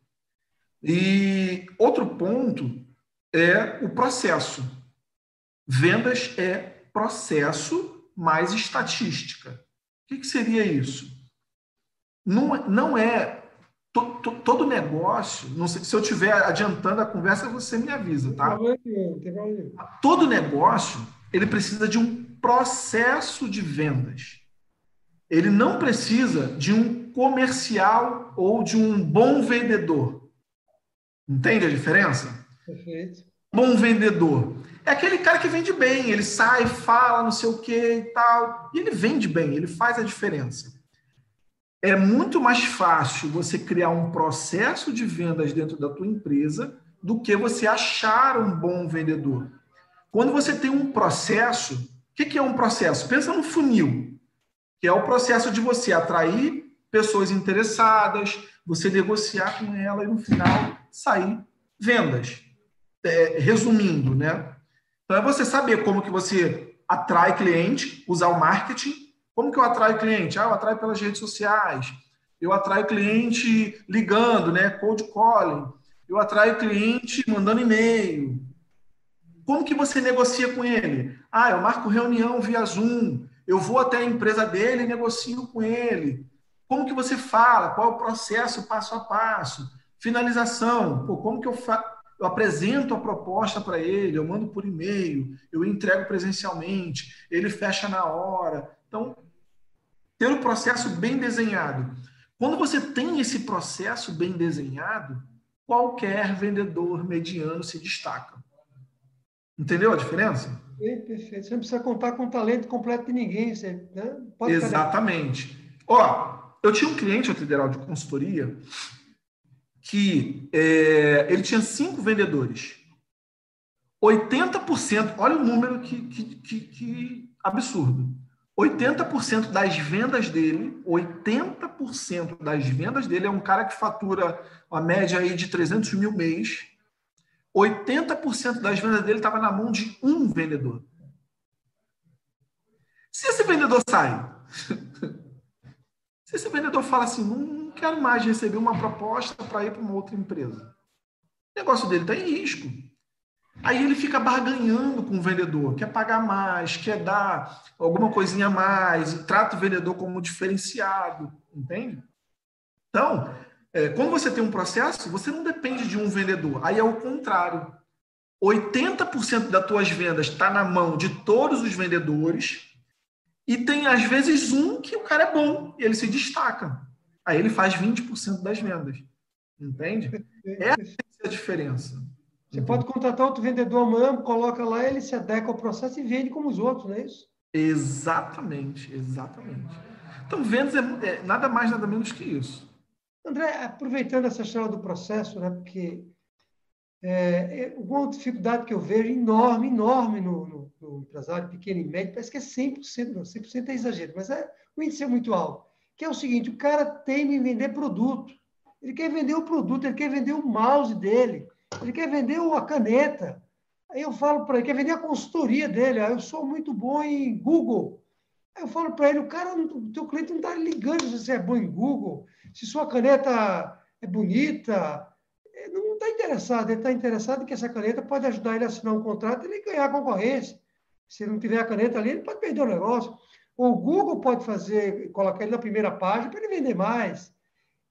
E outro ponto é o processo. Vendas é processo mais estatística. O que, seria isso? Não, não é to, to, todo negócio, não sei, se eu estiver adiantando a conversa, você me avisa, tá? Todo negócio, ele precisa de um processo de vendas. Ele não precisa de um comercial ou de um bom vendedor. Entende a diferença? Perfeito. Bom vendedor. É aquele cara que vende bem, ele sai, fala, não sei o que e tal. E ele vende bem, ele faz a diferença. É muito mais fácil você criar um processo de vendas dentro da tua empresa do que você achar um bom vendedor. Quando você tem um processo, o que é um processo? Pensa no funil, que é o processo de você atrair pessoas interessadas, você negociar com ela e no final sair vendas. É, resumindo, né? Então é você saber como que você atrai cliente, usar o marketing. Como que eu atraio cliente? Ah, eu atraio pelas redes sociais. Eu atraio cliente ligando, né? Cold calling. Eu atraio cliente mandando e-mail. Como que você negocia com ele? Ah, eu marco reunião via Zoom. Eu vou até a empresa dele e negocio com ele. Como que você fala? Qual é o processo passo a passo? Finalização. Pô, como que eu faço? Eu apresento a proposta para ele, eu mando por e-mail, eu entrego presencialmente, ele fecha na hora. Então, ter o processo bem desenhado. Quando você tem esse processo bem desenhado, qualquer vendedor mediano se destaca. Entendeu a diferença? Sim, perfeito. Você não precisa contar com o talento completo de ninguém. Você, né? Exatamente. Ó, eu tinha um cliente, o Federal de Consultoria, que é, ele tinha cinco vendedores. 80%, olha o número que, que, que, que absurdo. 80% das vendas dele, 80% das vendas dele é um cara que fatura uma média aí de 300 mil mês. 80% das vendas dele estava na mão de um vendedor. Se esse vendedor sai, *laughs* se esse vendedor fala assim, não, quero mais receber uma proposta para ir para uma outra empresa. O negócio dele está em risco. Aí ele fica barganhando com o vendedor, quer pagar mais, quer dar alguma coisinha a mais, trata o vendedor como diferenciado, entende? Então, é, quando você tem um processo, você não depende de um vendedor. Aí é o contrário. 80% das tuas vendas está na mão de todos os vendedores e tem, às vezes, um que o cara é bom, e ele se destaca. Aí ele faz 20% das vendas. Entende? Essa é a diferença. Você pode contratar outro vendedor amanhã, coloca lá, ele se adequa ao processo e vende como os outros, não é isso? Exatamente, exatamente. Então, vendas é, é nada mais, nada menos que isso. André, aproveitando essa história do processo, né, porque é, é, uma dificuldade que eu vejo enorme, enorme no, no, no empresário pequeno e médio, parece que é 100%, não, 100% é exagero, mas é, o índice é muito alto que é o seguinte: o cara tem em vender produto. Ele quer vender o produto, ele quer vender o mouse dele, ele quer vender a caneta. Aí eu falo para ele, quer vender a consultoria dele. Aí eu sou muito bom em Google. Aí eu falo para ele, o cara, o teu cliente não está ligando se você é bom em Google, se sua caneta é bonita. Ele não está interessado, ele está interessado que essa caneta pode ajudar ele a assinar um contrato e ganhar a concorrência. Se ele não tiver a caneta ali, ele pode perder o negócio. O Google pode fazer, colocar ele na primeira página para ele vender mais.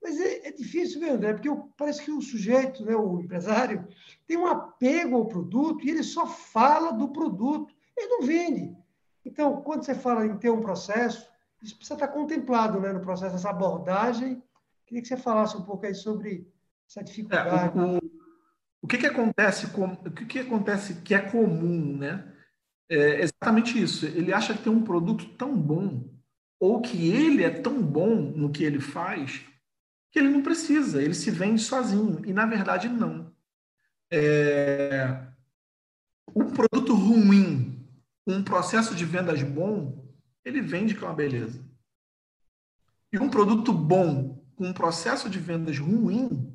Mas é, é difícil, viu, André? Porque parece que o sujeito, né, o empresário, tem um apego ao produto e ele só fala do produto. Ele não vende. Então, quando você fala em ter um processo, isso precisa estar contemplado né, no processo, essa abordagem. Queria que você falasse um pouco aí sobre essa dificuldade. É, o, o, o, que, que acontece com, o que, que acontece que é comum, né? É exatamente isso. Ele acha que tem um produto tão bom, ou que ele é tão bom no que ele faz, que ele não precisa, ele se vende sozinho. E, na verdade, não. É... Um produto ruim, um processo de vendas bom, ele vende com uma beleza. E um produto bom, com um processo de vendas ruim,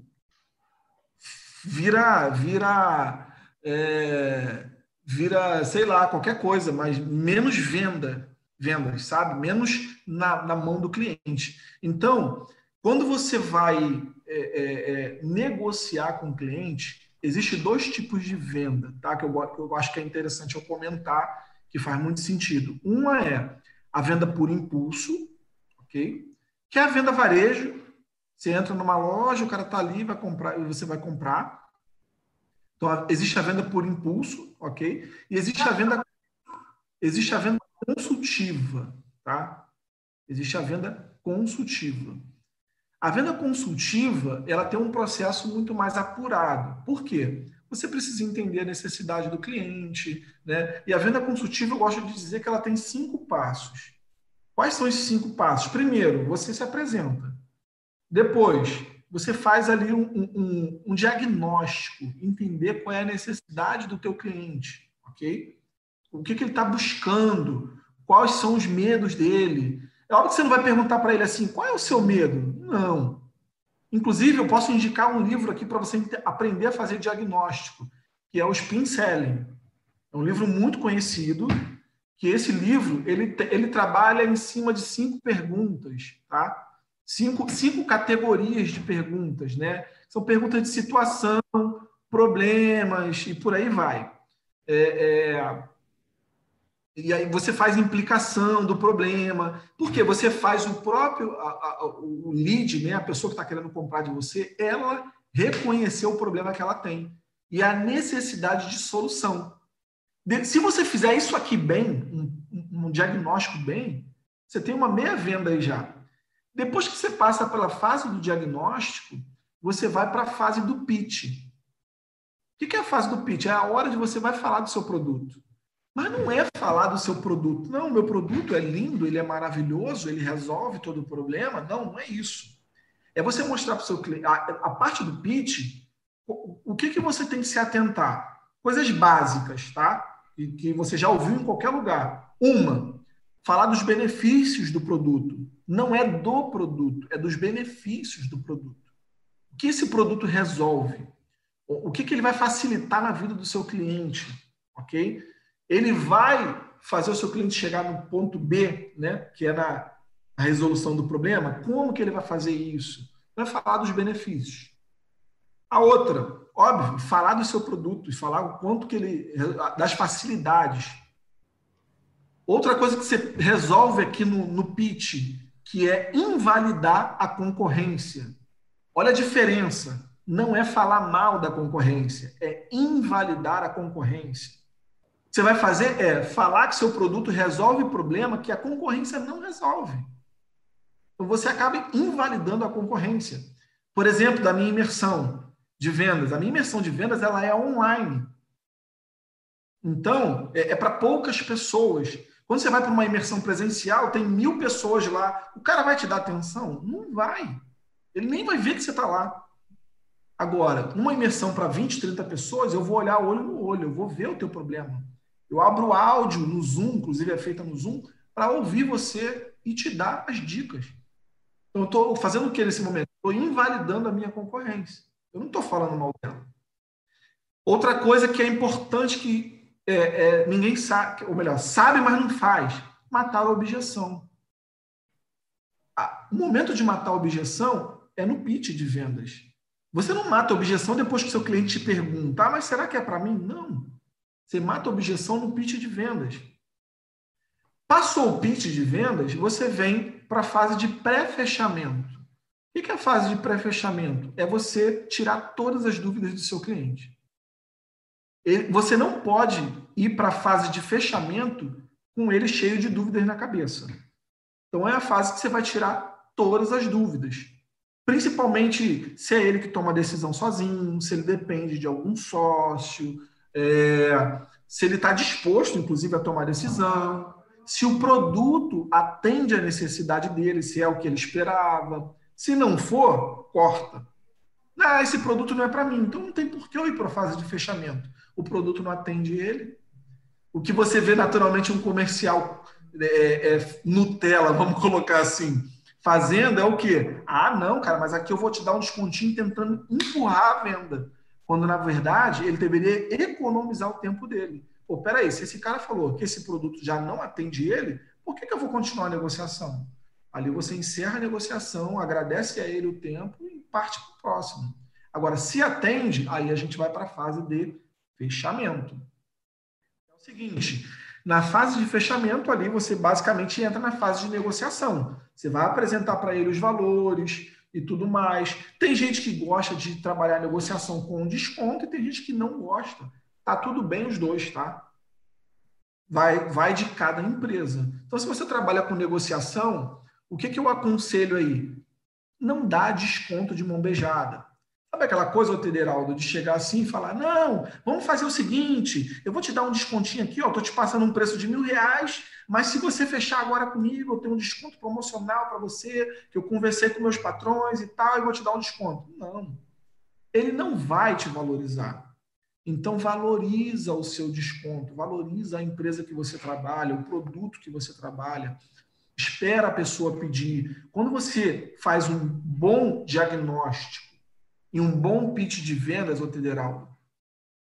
vira, vira é vira, sei lá, qualquer coisa, mas menos venda, vendas, sabe? Menos na, na mão do cliente. Então, quando você vai é, é, é, negociar com o cliente, existe dois tipos de venda, tá? Que eu, que eu acho que é interessante eu comentar, que faz muito sentido. Uma é a venda por impulso, ok? Que é a venda varejo. Você entra numa loja, o cara está ali, vai comprar, você vai comprar. Então, existe a venda por impulso, ok? E existe a venda, existe a venda consultiva, tá? Existe a venda consultiva. A venda consultiva, ela tem um processo muito mais apurado. Por quê? Você precisa entender a necessidade do cliente, né? E a venda consultiva, eu gosto de dizer que ela tem cinco passos. Quais são esses cinco passos? Primeiro, você se apresenta. Depois, você faz ali um, um, um, diagnóstico, entender qual é a necessidade do teu cliente, ok? O que, que ele está buscando, quais são os medos dele. É óbvio que você não vai perguntar para ele assim, qual é o seu medo? Não. Inclusive, eu posso indicar um livro aqui para você aprender a fazer diagnóstico, que é o Spin Selling. É um livro muito conhecido, que esse livro ele, ele trabalha em cima de cinco perguntas, tá? Cinco, cinco categorias de perguntas, né? São perguntas de situação, problemas e por aí vai. É, é, e aí você faz implicação do problema, porque você faz o próprio a, a, o lead, né? A pessoa que está querendo comprar de você, ela reconhecer o problema que ela tem e a necessidade de solução. Se você fizer isso aqui bem, um, um diagnóstico bem, você tem uma meia venda aí já. Depois que você passa pela fase do diagnóstico, você vai para a fase do pitch. O que é a fase do pitch? É a hora de você vai falar do seu produto. Mas não é falar do seu produto. Não, meu produto é lindo, ele é maravilhoso, ele resolve todo o problema. Não, não é isso. É você mostrar para o seu cliente. A, a, parte do pitch, o, o que, que você tem que se atentar? Coisas básicas, tá? E que você já ouviu em qualquer lugar. Uma, falar dos benefícios do produto não é do produto, é dos benefícios do produto. O que esse produto resolve? O que, que ele vai facilitar na vida do seu cliente? Ok? Ele vai fazer o seu cliente chegar no ponto B, né, que é na resolução do problema. Como que ele vai fazer isso? Vai falar dos benefícios. A outra, óbvio, falar do seu produto e falar o quanto que ele das facilidades. Outra coisa que você resolve aqui no, no pitch que é invalidar a concorrência. Olha a diferença. Não é falar mal da concorrência, é invalidar a concorrência. Você vai fazer é falar que seu produto resolve problema que a concorrência não resolve. Então você acaba invalidando a concorrência. Por exemplo, da minha imersão de vendas. A minha imersão de vendas ela é online. Então, é, é para poucas pessoas. Quando você vai para uma imersão presencial, tem mil pessoas lá. O cara vai te dar atenção? Não vai. Ele nem vai ver que você está lá. Agora, numa imersão para 20, 30 pessoas, eu vou olhar olho no olho, eu vou ver o teu problema. Eu abro áudio no Zoom, inclusive é feita no Zoom, para ouvir você e te dar as dicas. Então, eu estou fazendo o que nesse momento? Estou invalidando a minha concorrência. Eu não estou falando mal dela. Outra coisa que é importante que é, é, ninguém sabe, ou melhor, sabe, mas não faz. Matar a objeção. O momento de matar a objeção é no pitch de vendas. Você não mata a objeção depois que o seu cliente te pergunta, ah, mas será que é para mim? Não. Você mata a objeção no pitch de vendas. Passou o pitch de vendas, você vem para a fase de pré-fechamento. O que é a fase de pré-fechamento? É você tirar todas as dúvidas do seu cliente você não pode ir para a fase de fechamento com ele cheio de dúvidas na cabeça. Então é a fase que você vai tirar todas as dúvidas. Principalmente se é ele que toma a decisão sozinho, se ele depende de algum sócio, é, se ele está disposto, inclusive, a tomar decisão, se o produto atende à necessidade dele, se é o que ele esperava. Se não for, corta. Ah, esse produto não é para mim, então não tem por que eu ir para a fase de fechamento o produto não atende ele. O que você vê naturalmente um comercial é, é, Nutella, *laughs* vamos colocar assim, fazendo é o quê? Ah, não, cara, mas aqui eu vou te dar um descontinho tentando empurrar a venda. Quando, na verdade, ele deveria economizar o tempo dele. Pô, peraí, se esse cara falou que esse produto já não atende ele, por que, que eu vou continuar a negociação? Ali você encerra a negociação, agradece a ele o tempo e parte para o próximo. Agora, se atende, aí a gente vai para a fase de fechamento. É o seguinte, na fase de fechamento ali você basicamente entra na fase de negociação. Você vai apresentar para ele os valores, e tudo mais. Tem gente que gosta de trabalhar negociação com desconto e tem gente que não gosta. Tá tudo bem os dois, tá? Vai, vai de cada empresa. Então, se você trabalha com negociação, o que, que eu aconselho aí? Não dá desconto de mão beijada. Sabe aquela coisa, Tederaldo, de chegar assim e falar: não, vamos fazer o seguinte, eu vou te dar um descontinho aqui, ó, estou te passando um preço de mil reais, mas se você fechar agora comigo, eu tenho um desconto promocional para você, que eu conversei com meus patrões e tal, e vou te dar um desconto. Não. Ele não vai te valorizar. Então, valoriza o seu desconto, valoriza a empresa que você trabalha, o produto que você trabalha. Espera a pessoa pedir. Quando você faz um bom diagnóstico, e um bom pitch de vendas, ô Federal,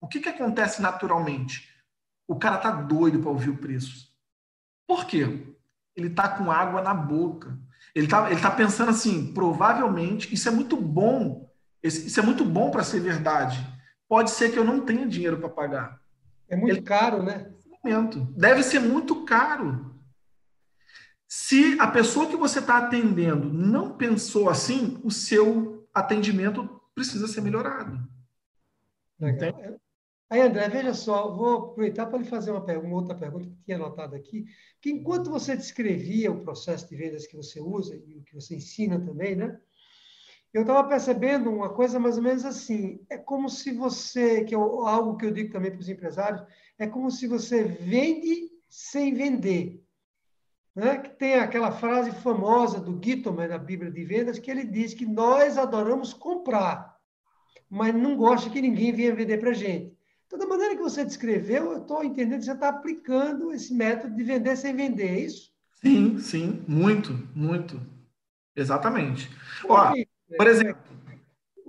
o que, que acontece naturalmente? O cara tá doido para ouvir o preço. Por quê? Ele tá com água na boca. Ele tá, ele tá pensando assim, provavelmente, isso é muito bom, isso é muito bom para ser verdade. Pode ser que eu não tenha dinheiro para pagar. É muito ele, caro, né? Momento. Deve ser muito caro. Se a pessoa que você está atendendo não pensou assim, o seu atendimento precisa ser melhorado. Legal. Aí, André, veja só, vou aproveitar para lhe fazer uma, pergunta, uma outra pergunta que tinha anotado aqui, que enquanto você descrevia o processo de vendas que você usa e o que você ensina também, né? Eu estava percebendo uma coisa mais ou menos assim, é como se você, que é algo que eu digo também para os empresários, é como se você vende sem vender. Né? Que tem aquela frase famosa do Gittomer na Bíblia de Vendas, que ele diz que nós adoramos comprar, mas não gosta que ninguém venha vender para a gente. Então, da maneira que você descreveu, eu estou entendendo que você está aplicando esse método de vender sem vender, é isso? Sim, sim, muito, muito. Exatamente. Ó, por exemplo,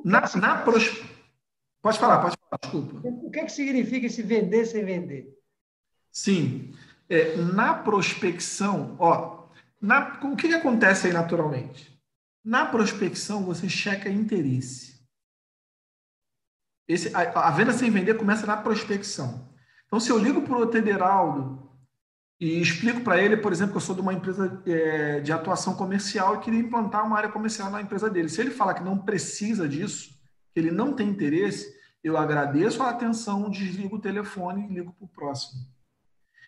na, na pros... Pode falar, pode falar, desculpa. O que, é que significa esse vender sem vender? Sim. É, na prospecção, ó, na, o que, que acontece aí naturalmente? Na prospecção, você checa interesse. Esse, a, a, venda sem vender começa na prospecção. Então, se eu ligo para o Tederaldo e explico para ele, por exemplo, que eu sou de uma empresa é, de atuação comercial e queria implantar uma área comercial na empresa dele. Se ele falar que não precisa disso, que ele não tem interesse, eu agradeço a atenção, desligo o telefone e ligo para o próximo.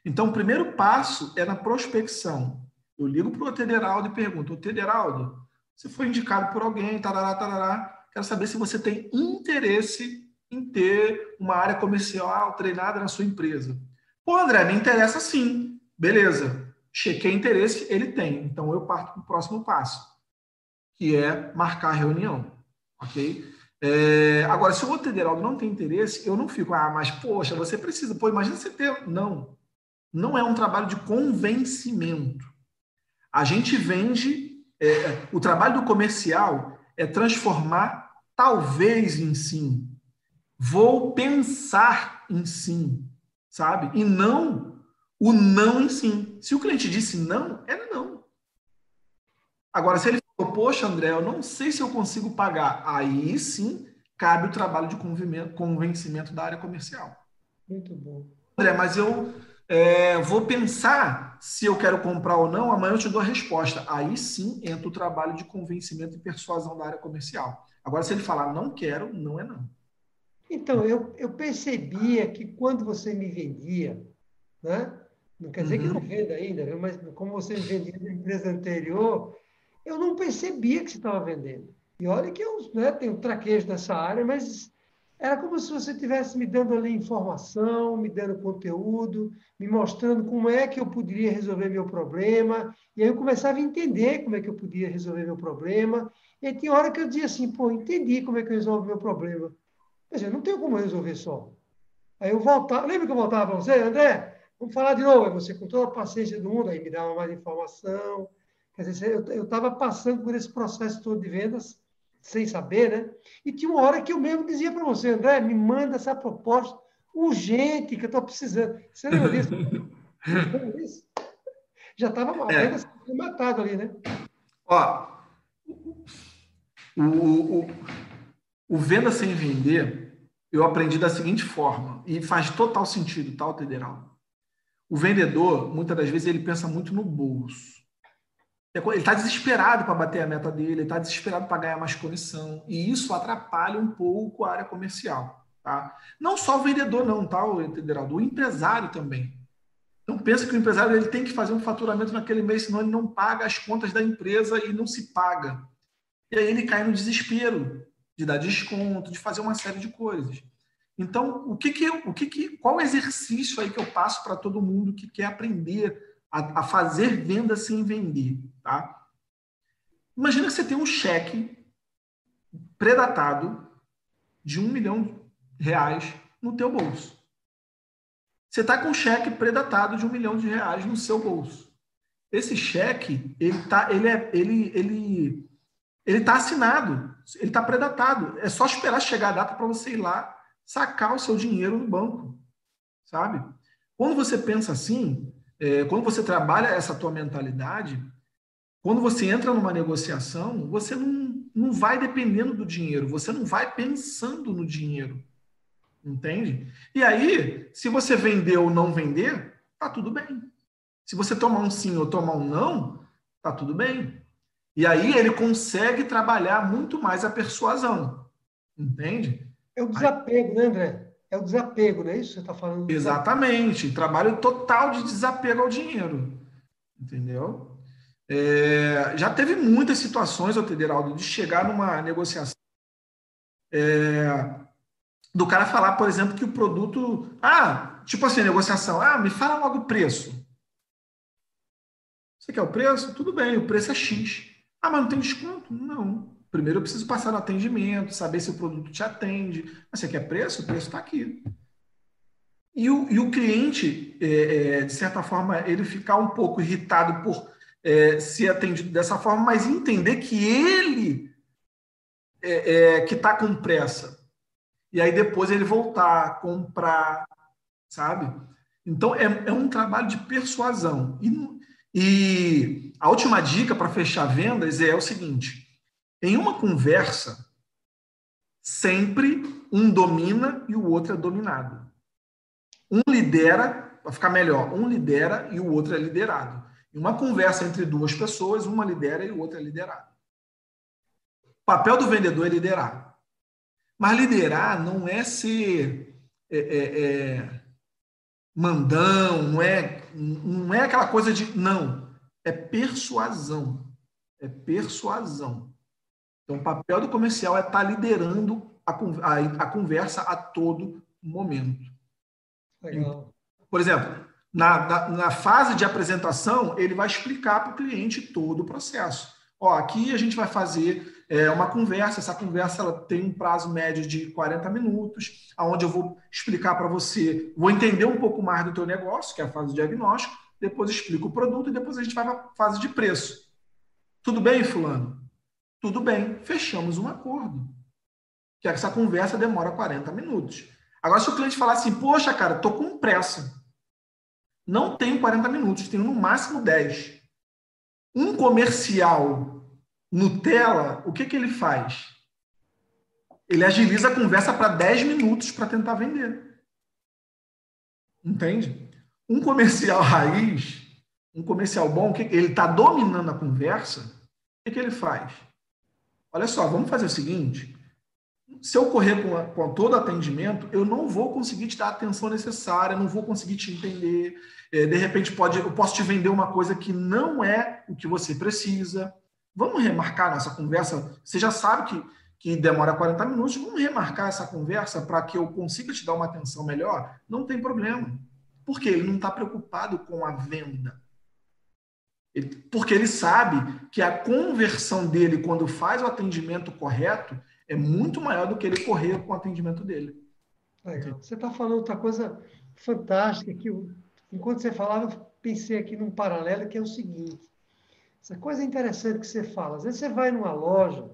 Então, o primeiro passo é na prospecção. Eu ligo para o Tederaldo e pergunto: Tederaldo, você foi indicado por alguém, tarará, tarará. Quero saber se você tem interesse em ter uma área comercial treinada na sua empresa. Pô, André, me interessa sim. Beleza. Chequei interesse, ele tem. Então, eu parto para o próximo passo, que é marcar a reunião. Ok? É, agora, se o Tederaldo não tem interesse, eu não fico, ah, mas poxa, você precisa. Pô, imagina você ter. Não não é um trabalho de convencimento. A gente vende, é, é, o trabalho do comercial é transformar talvez em sim. Vou pensar em sim, sabe? E não o não em sim. Se o cliente disse não, é não. Agora, se ele falou, poxa, André, eu não sei se eu consigo pagar, aí sim cabe o trabalho de convencimento da área comercial. Muito bom. André, mas eu é, vou pensar se eu quero comprar ou não, amanhã eu te dou a resposta. Aí sim entra o trabalho de convencimento e persuasão da área comercial. Agora, se ele falar não quero, não é não. Então, eu, eu percebia que quando você me vendia, né? não quer dizer uhum. que não venda ainda, mas como você me vendia na empresa anterior, eu não percebia que você estava vendendo. E olha que eu né, tenho traquejo nessa área, mas era como se você estivesse me dando ali informação, me dando conteúdo, me mostrando como é que eu poderia resolver meu problema. E aí eu começava a entender como é que eu podia resolver meu problema. E tinha hora que eu dizia assim, pô, entendi como é que eu resolvo meu problema. Quer dizer, não tenho como resolver só. Aí eu voltava, lembra que eu voltava para você, André? Vamos falar de novo. Aí você, com toda a paciência do mundo, aí me dava mais informação. Quer dizer, eu estava passando por esse processo todo de vendas sem saber, né? E tinha uma hora que eu mesmo dizia para você, André, me manda essa proposta urgente que eu estou precisando. Você lembra disso? *laughs* lembra disso? Já estava é. matado ali, né? Ó, o, o, o venda sem vender, eu aprendi da seguinte forma, e faz total sentido, tal, tá, Federal? O vendedor, muitas das vezes, ele pensa muito no bolso. Ele está desesperado para bater a meta dele, ele está desesperado para ganhar mais comissão. E isso atrapalha um pouco a área comercial. Tá? Não só o vendedor, não, tá, o O empresário também. Então pensa que o empresário ele tem que fazer um faturamento naquele mês, senão ele não paga as contas da empresa e não se paga. E aí ele cai no desespero de dar desconto, de fazer uma série de coisas. Então, o que que, o que, que qual exercício aí que eu passo para todo mundo que quer aprender a, a, fazer venda sem vender, tá? Imagina que você tem um cheque predatado de um milhão de reais no teu bolso. Você está com um cheque predatado de um milhão de reais no seu bolso. Esse cheque, ele tá, ele é, ele, ele, ele está assinado, ele está predatado. É só esperar chegar a data para você ir lá sacar o seu dinheiro no banco, sabe? Quando você pensa assim, é, quando você trabalha essa tua mentalidade, quando você entra numa negociação, você não, não vai dependendo do dinheiro, você não vai pensando no dinheiro, entende? E aí, se você vender ou não vender, tá tudo bem. Se você tomar um sim ou tomar um não, tá tudo bem. E aí ele consegue trabalhar muito mais a persuasão, entende? É o desapego, né, André? É o desapego, não é isso que você está falando? Exatamente. Trabalho total de desapego ao dinheiro. Entendeu? É, já teve muitas situações, Federaldo, de chegar numa negociação é, do cara falar, por exemplo, que o produto. Ah, tipo assim, negociação. Ah, me fala logo o preço. Você quer o preço? Tudo bem, o preço é X. Ah, mas não tem desconto? Não. Primeiro eu preciso passar no atendimento, saber se o produto te atende. Mas você quer preço? O preço está aqui. E o, e o cliente, é, é, de certa forma, ele ficar um pouco irritado por é, ser atendido dessa forma, mas entender que ele é, é que está com pressa. E aí depois ele voltar, comprar, sabe? Então é, é um trabalho de persuasão. E, e a última dica para fechar vendas é o seguinte: em uma conversa, sempre um domina e o outro é dominado. Um lidera, para ficar melhor, um lidera e o outro é liderado. Em uma conversa entre duas pessoas, uma lidera e o outro é liderado. O papel do vendedor é liderar. Mas liderar não é ser é, é, é, mandão, não é, não é aquela coisa de. Não. É persuasão. É persuasão. Então, o papel do comercial é estar tá liderando a, a, a conversa a todo momento. Legal. Por exemplo, na, na, na, fase de apresentação, ele vai explicar para o cliente todo o processo. Ó, aqui a gente vai fazer é, uma conversa, essa conversa ela tem um prazo médio de 40 minutos, aonde eu vou explicar para você, vou entender um pouco mais do teu negócio, que é a fase de diagnóstico, depois explico o produto e depois a gente vai para a fase de preço. Tudo bem, fulano? Tudo bem, fechamos um acordo. Que essa conversa demora 40 minutos. Agora, se o cliente falar assim, poxa, cara, tô com pressa. Não tenho 40 minutos, tenho no máximo 10. Um comercial Nutella, o que, que ele faz? Ele agiliza a conversa para 10 minutos para tentar vender. Entende? Um comercial *laughs* raiz, um comercial bom, ele está dominando a conversa, o que, que ele faz? Olha só, vamos fazer o seguinte: se eu correr com, a, com todo atendimento, eu não vou conseguir te dar a atenção necessária, não vou conseguir te entender. É, de repente, pode, eu posso te vender uma coisa que não é o que você precisa. Vamos remarcar nossa conversa. Você já sabe que, que demora 40 minutos. Vamos remarcar essa conversa para que eu consiga te dar uma atenção melhor? Não tem problema. Porque ele não está preocupado com a venda. Porque ele sabe que a conversão dele, quando faz o atendimento correto, é muito maior do que ele correr com o atendimento dele. Legal. Você está falando outra coisa fantástica que enquanto você falava, eu pensei aqui num paralelo que é o seguinte. Essa coisa interessante que você fala. Às vezes você vai numa loja,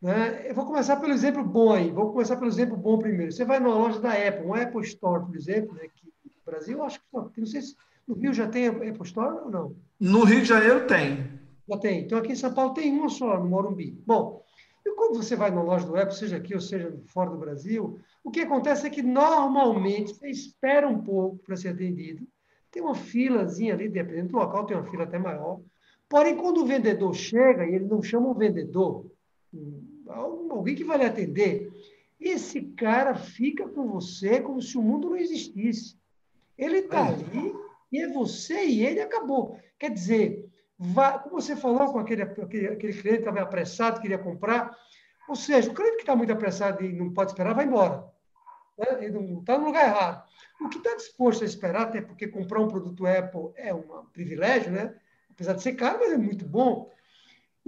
né? Eu vou começar pelo exemplo bom aí. Vou começar pelo exemplo bom primeiro. Você vai numa loja da Apple, uma Apple Store, por exemplo, né? que no Brasil, acho que não sei se no Rio já tem Apple Store ou não? No Rio de Janeiro tem. Já tem. Então aqui em São Paulo tem uma só, no Morumbi. Bom, e quando você vai na loja do Apple, seja aqui ou seja fora do Brasil, o que acontece é que normalmente você espera um pouco para ser atendido. Tem uma filazinha ali, dependendo do local, tem uma fila até maior. Porém, quando o vendedor chega, e ele não chama um vendedor, alguém que vai lhe atender, esse cara fica com você como se o mundo não existisse. Ele está ali e é você e ele acabou. Quer dizer, como você falou com aquele, aquele, aquele cliente que estava apressado, queria comprar, ou seja, o cliente que está muito apressado e não pode esperar, vai embora. Né? Ele não está no lugar errado. O que está disposto a esperar, até porque comprar um produto Apple é um privilégio, né? apesar de ser caro, mas é muito bom.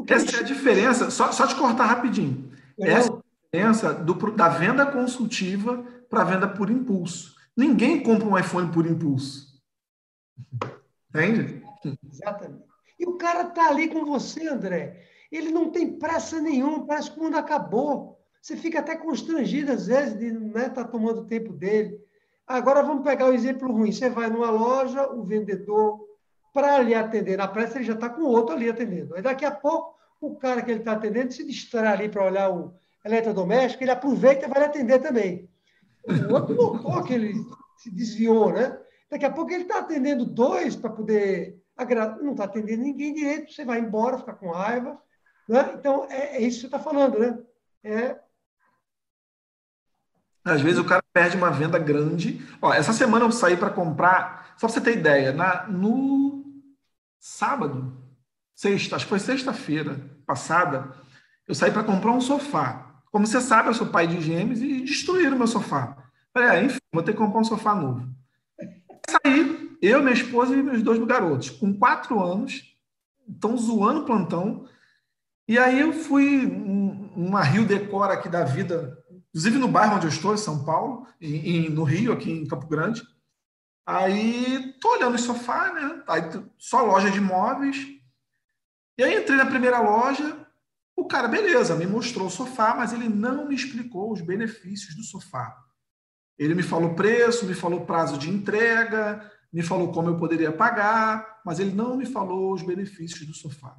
Essa é a diferença, só, só te cortar rapidinho. Essa é a diferença do, da venda consultiva para a venda por impulso. Ninguém compra um iPhone por impulso. Entende? Exatamente. E o cara está ali com você, André. Ele não tem pressa nenhuma, parece que o mundo acabou. Você fica até constrangido, às vezes, de não estar né, tá tomando o tempo dele. Agora vamos pegar o exemplo ruim. Você vai numa loja, o vendedor, para lhe atender na pressa, ele já está com outro ali atendendo. Aí daqui a pouco, o cara que ele está atendendo se distrai ali para olhar o eletrodoméstico, ele aproveita e vai lhe atender também. O outro notou que ele se desviou, né? Daqui a pouco ele está atendendo dois para poder agradar. Não está atendendo ninguém direito, você vai embora, fica com raiva. Né? Então, é, é isso que você está falando, né? É, às vezes o cara perde uma venda grande. Ó, essa semana eu saí para comprar, só para você ter ideia, na, no sábado, sexta, acho que foi sexta-feira passada, eu saí para comprar um sofá. Como você sabe, eu sou pai de gêmeos e destruíram meu sofá. Falei, ah, enfim, vou ter que comprar um sofá novo. Saí, eu, minha esposa e meus dois garotos, com quatro anos, estão zoando o plantão. E aí eu fui uma Rio Decora aqui da vida inclusive no bairro onde eu estou, em São Paulo, e, no Rio, aqui em Campo Grande. Aí tô olhando o sofá, né? Aí, só loja de móveis. E aí entrei na primeira loja, o cara, beleza, me mostrou o sofá, mas ele não me explicou os benefícios do sofá. Ele me falou preço, me falou prazo de entrega, me falou como eu poderia pagar, mas ele não me falou os benefícios do sofá.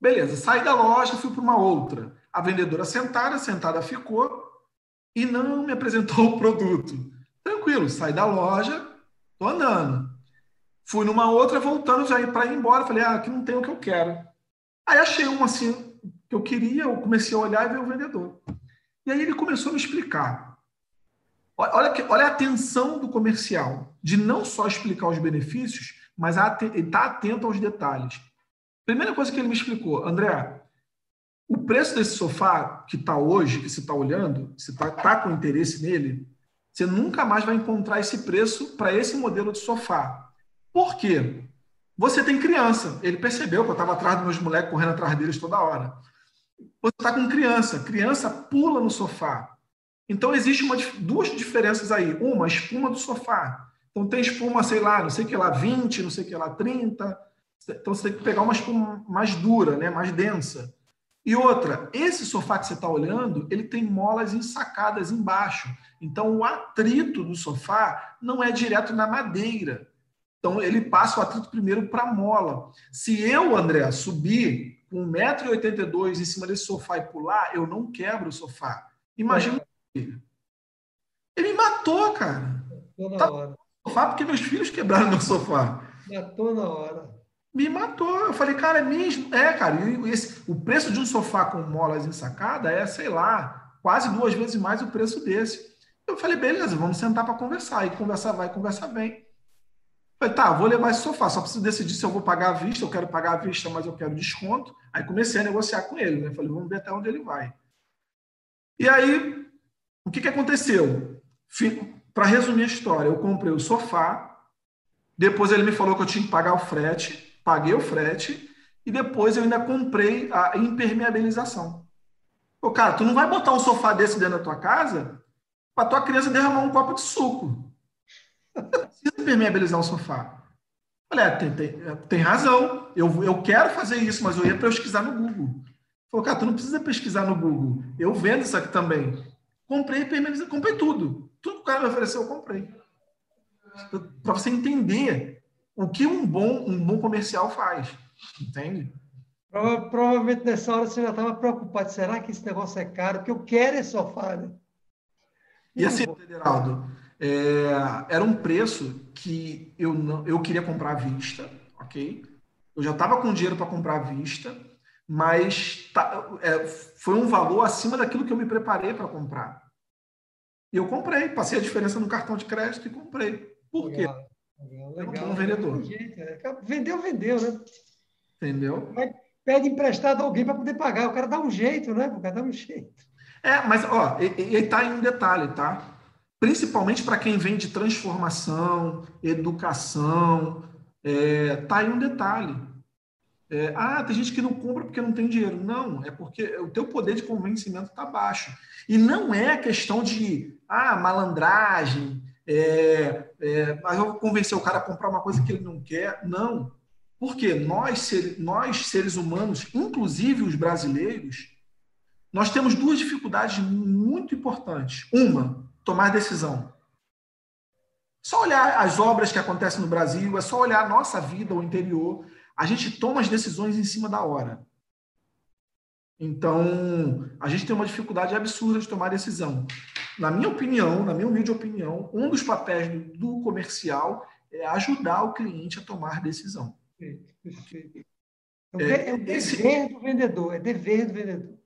Beleza, saí da loja, fui para uma outra. A vendedora sentada, sentada ficou, e não me apresentou *laughs* o produto. Tranquilo, saí da loja, tô andando. Fui numa outra, voltando já para ir embora. Falei, ah, aqui não tem o que eu quero. Aí achei um assim que eu queria, eu comecei a olhar e ver o vendedor. E aí ele começou a me explicar. Olha, olha a atenção do comercial, de não só explicar os benefícios, mas ele está atento aos detalhes. Primeira coisa que ele me explicou, André, o preço desse sofá que está hoje, que você está olhando, você está tá com interesse nele, você nunca mais vai encontrar esse preço para esse modelo de sofá. Por quê? Você tem criança. Ele percebeu que eu estava atrás dos meus moleques, correndo atrás deles toda hora. Você está com criança. Criança pula no sofá. Então, existe uma, duas diferenças aí. Uma, a espuma do sofá. Então, tem espuma, sei lá, não sei o que lá, 20, não sei o que lá, 30. Então, você tem que pegar uma espuma mais dura, né, mais densa. E outra, esse sofá que você está olhando, ele tem molas ensacadas embaixo. Então, o atrito do sofá não é direto na madeira. Então, ele passa o atrito primeiro para a mola. Se eu, André, subir com 1,82m em cima desse sofá e pular, eu não quebro o sofá. Imagina. É. Ele me matou, cara. Matou na tá hora. Sofá porque meus filhos quebraram meu sofá. Matou na hora me matou. Eu falei, cara, é mesmo? É, cara, esse, o preço de um sofá com molas ensacada é, sei lá, quase duas vezes mais o preço desse. Eu falei, beleza, vamos sentar para conversar. E conversar vai, conversar bem. Falei, tá, vou levar esse sofá, só preciso decidir se eu vou pagar à vista, eu quero pagar à vista, mas eu quero desconto. Aí comecei a negociar com ele, né? Falei, vamos ver até onde ele vai. E aí, o que, que aconteceu? Para resumir a história, eu comprei o sofá, depois ele me falou que eu tinha que pagar o frete, paguei o frete e depois eu ainda comprei a impermeabilização. Pô, cara, tu não vai botar um sofá desse dentro da tua casa para tua criança derramar um copo de suco. Precisa impermeabilizar um sofá. Olha, é, tem, tem, tem, razão. Eu, eu quero fazer isso, mas eu ia pesquisar no Google. Falou, cara, tu não precisa pesquisar no Google. Eu vendo isso aqui também. Comprei impermeabilização, comprei tudo. Tudo que o cara me ofereceu, eu comprei. Para você entender o que um bom, um bom comercial faz, entende? Provavelmente nessa hora você já estava preocupado. Será que esse negócio é caro? Porque eu quero esse sofá, né? E assim, Federaldo, é, era um preço que eu, não, eu queria comprar à vista, ok? Eu já estava com dinheiro para comprar à vista, mas tá, é, foi um valor acima daquilo que eu me preparei para comprar. E eu comprei, passei a diferença no cartão de crédito e comprei. Por quê? Legal, legal, legal. Um vendedor. É. Vendeu, vendeu, né? Entendeu? Mas pede emprestado alguém para poder pagar. O cara dá um jeito, né? O cara dá um jeito. É, mas, ó, e, e tá em um detalhe, tá? Principalmente para quem vem de transformação, educação, é, tá aí um detalhe. É, ah, tem gente que não compra porque não tem dinheiro. Não, é porque o teu poder de convencimento está baixo. E não é questão de ah, malandragem, é, é, mas eu vou convencer o cara a comprar uma coisa que ele não quer. Não. Porque nós, nós, seres humanos, inclusive os brasileiros, nós temos duas dificuldades muito importantes. Uma, tomar decisão. Só olhar as obras que acontecem no Brasil, é só olhar a nossa vida, o interior. A gente toma as decisões em cima da hora. Então, a gente tem uma dificuldade absurda de tomar decisão. Na minha opinião, na minha humilde opinião, um dos papéis do, do comercial é ajudar o cliente a tomar decisão. Perfeito. Então, é, é o dever esse, do vendedor, é dever do vendedor.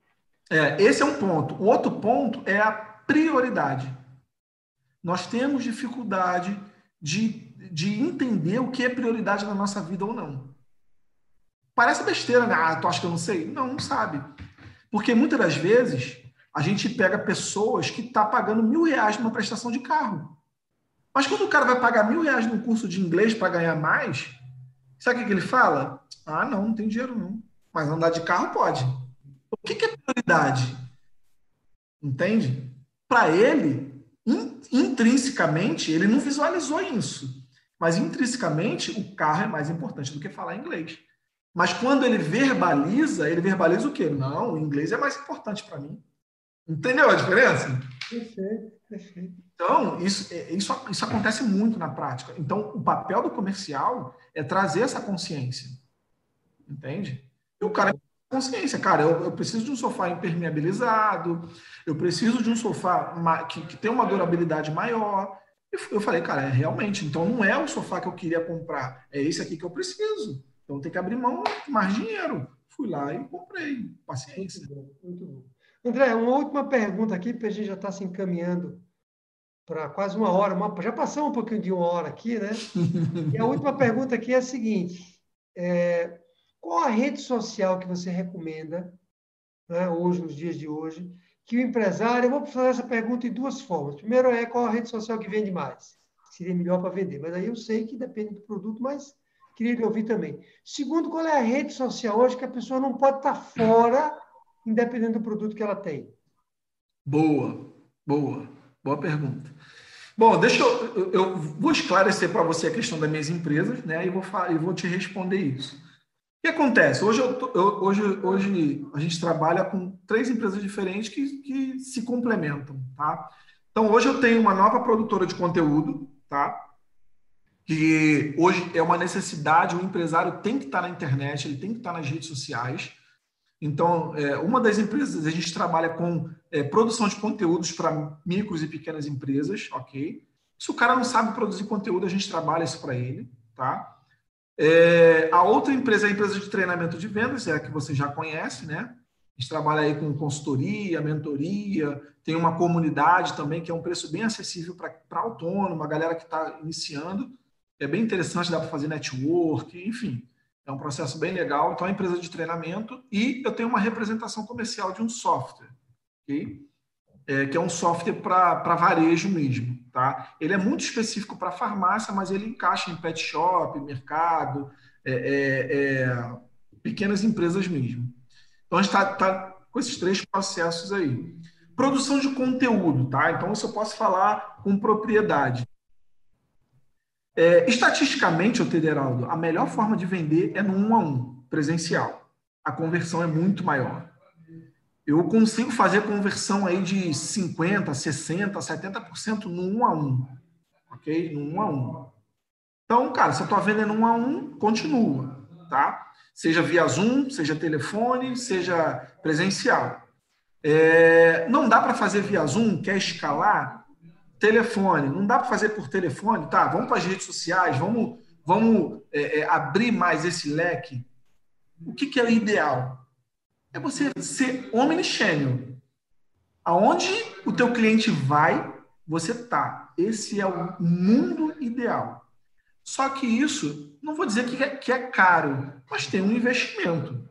É, esse é um ponto. O outro ponto é a prioridade. Nós temos dificuldade de, de entender o que é prioridade na nossa vida ou não. Parece besteira, né? Ah, tu acha que eu não sei? Não, não sabe. Porque muitas das vezes a gente pega pessoas que estão tá pagando mil reais numa prestação de carro. Mas quando o cara vai pagar mil reais num curso de inglês para ganhar mais, sabe o que ele fala? Ah, não, não tem dinheiro não. Mas andar de carro pode. O que, que é prioridade? Entende? Para ele, intrinsecamente, ele não visualizou isso. Mas intrinsecamente, o carro é mais importante do que falar inglês. Mas quando ele verbaliza, ele verbaliza o quê? Não, o inglês é mais importante para mim. Entendeu a diferença? Perfeito, perfeito. Então, isso, é, isso, isso acontece muito na prática. Então, o papel do comercial é trazer essa consciência. Entende? E o cara consciência, cara, eu, eu, preciso de um sofá impermeabilizado, eu preciso de um sofá que, que tem uma durabilidade maior. Eu falei, cara, é realmente, então não é o sofá que eu queria comprar, é esse aqui que eu preciso. Então tem que abrir mão mais dinheiro. Fui lá e comprei. Paciência. Muito bom, muito bom. André, uma última pergunta aqui, porque a gente já está se encaminhando para quase uma hora. Uma, já passou um pouquinho de uma hora aqui, né? E a última pergunta aqui é a seguinte: é, qual a rede social que você recomenda, né, hoje, nos dias de hoje, que o empresário. Eu vou fazer essa pergunta em duas formas. Primeiro é qual a rede social que vende mais? Seria melhor para vender. Mas aí eu sei que depende do produto, mas queria lhe ouvir também. Segundo, qual é a rede social hoje que a pessoa não pode estar fora, independente do produto que ela tem? Boa, boa, boa pergunta. Bom, deixa eu, eu vou esclarecer para você a questão das minhas empresas, né? E vou, e vou te responder isso. O que acontece? Hoje, eu, eu, hoje, hoje a gente trabalha com três empresas diferentes que, que se complementam, tá? Então, hoje eu tenho uma nova produtora de conteúdo, tá? Que hoje é uma necessidade, o empresário tem que estar na internet, ele tem que estar nas redes sociais. Então, é, uma das empresas, a gente trabalha com é, produção de conteúdos para micros e pequenas empresas, ok? Se o cara não sabe produzir conteúdo, a gente trabalha isso para ele, tá? É, a outra empresa é a empresa de treinamento de vendas, é a que você já conhece, né? A gente trabalha aí com consultoria, mentoria, tem uma comunidade também que é um preço bem acessível para autônomo, a galera que está iniciando é bem interessante, dá para fazer network, enfim, é um processo bem legal. Então, é uma empresa de treinamento e eu tenho uma representação comercial de um software, ok? É, que é um software para varejo mesmo, tá? Ele é muito específico para farmácia, mas ele encaixa em pet shop, mercado, é, é, é pequenas empresas mesmo. Então, a gente está tá com esses três processos aí. Produção de conteúdo, tá? Então, isso eu posso falar com propriedade. É, estatisticamente, o Tederaldo, a melhor forma de vender é no um a um, presencial. A conversão é muito maior. Eu consigo fazer conversão aí de 50, 60, 70% no um a um. Ok? No um a um. Então, cara, se eu estou vendendo um a um, continua, tá? Seja via Zoom, seja telefone, seja presencial. É, não dá para fazer via Zoom, quer escalar? Telefone. Não dá para fazer por telefone, tá? Vamos para as redes sociais, vamos vamos é, é, abrir mais esse leque. O que, que é o ideal? É você ser omnichannel. Aonde o teu cliente vai, você tá. Esse é o mundo ideal. Só que isso, não vou dizer que é, que é caro, mas tem um investimento.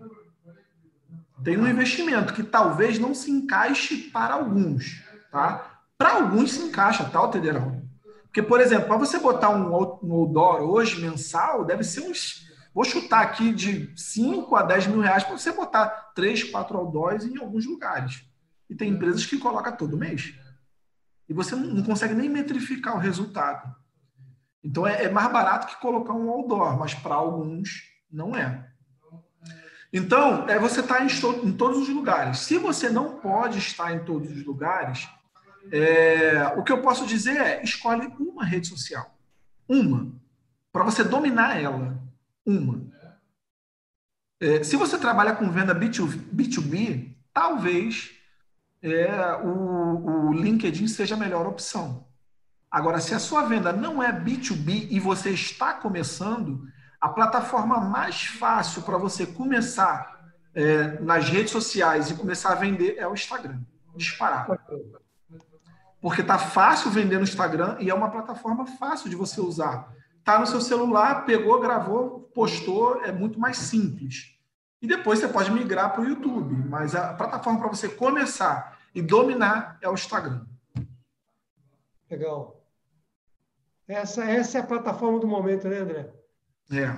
Tem um investimento que talvez não se encaixe para alguns, tá? Para alguns se encaixa, tá, Tederão? Porque, por exemplo, para você botar um, um outdoor hoje, mensal, deve ser uns. Vou chutar aqui de 5 a 10 mil reais para você botar 3, 4 outdoors em alguns lugares. E tem empresas que colocam todo mês. E você não consegue nem metrificar o resultado. Então é, é mais barato que colocar um outdoor, mas para alguns não é. Então, é você estar tá em, em, todos os lugares. Se você não pode estar em todos os lugares, é, o que eu posso dizer é: escolhe uma rede social. Uma. Para você dominar ela. Uma. É, se você trabalha com venda B2, B2B, talvez é, o, o LinkedIn seja a melhor opção. Agora, se a sua venda não é B2B e você está começando, a plataforma mais fácil para você começar é, nas redes sociais e começar a vender é o Instagram. Disparado. Porque tá fácil vender no Instagram e é uma plataforma fácil de você usar. Tá no seu celular, pegou, gravou, postou, é muito mais simples. E depois você pode migrar para o YouTube. Mas a plataforma para você começar e dominar é o Instagram. Legal. Essa, essa é a plataforma do momento, né, André? É.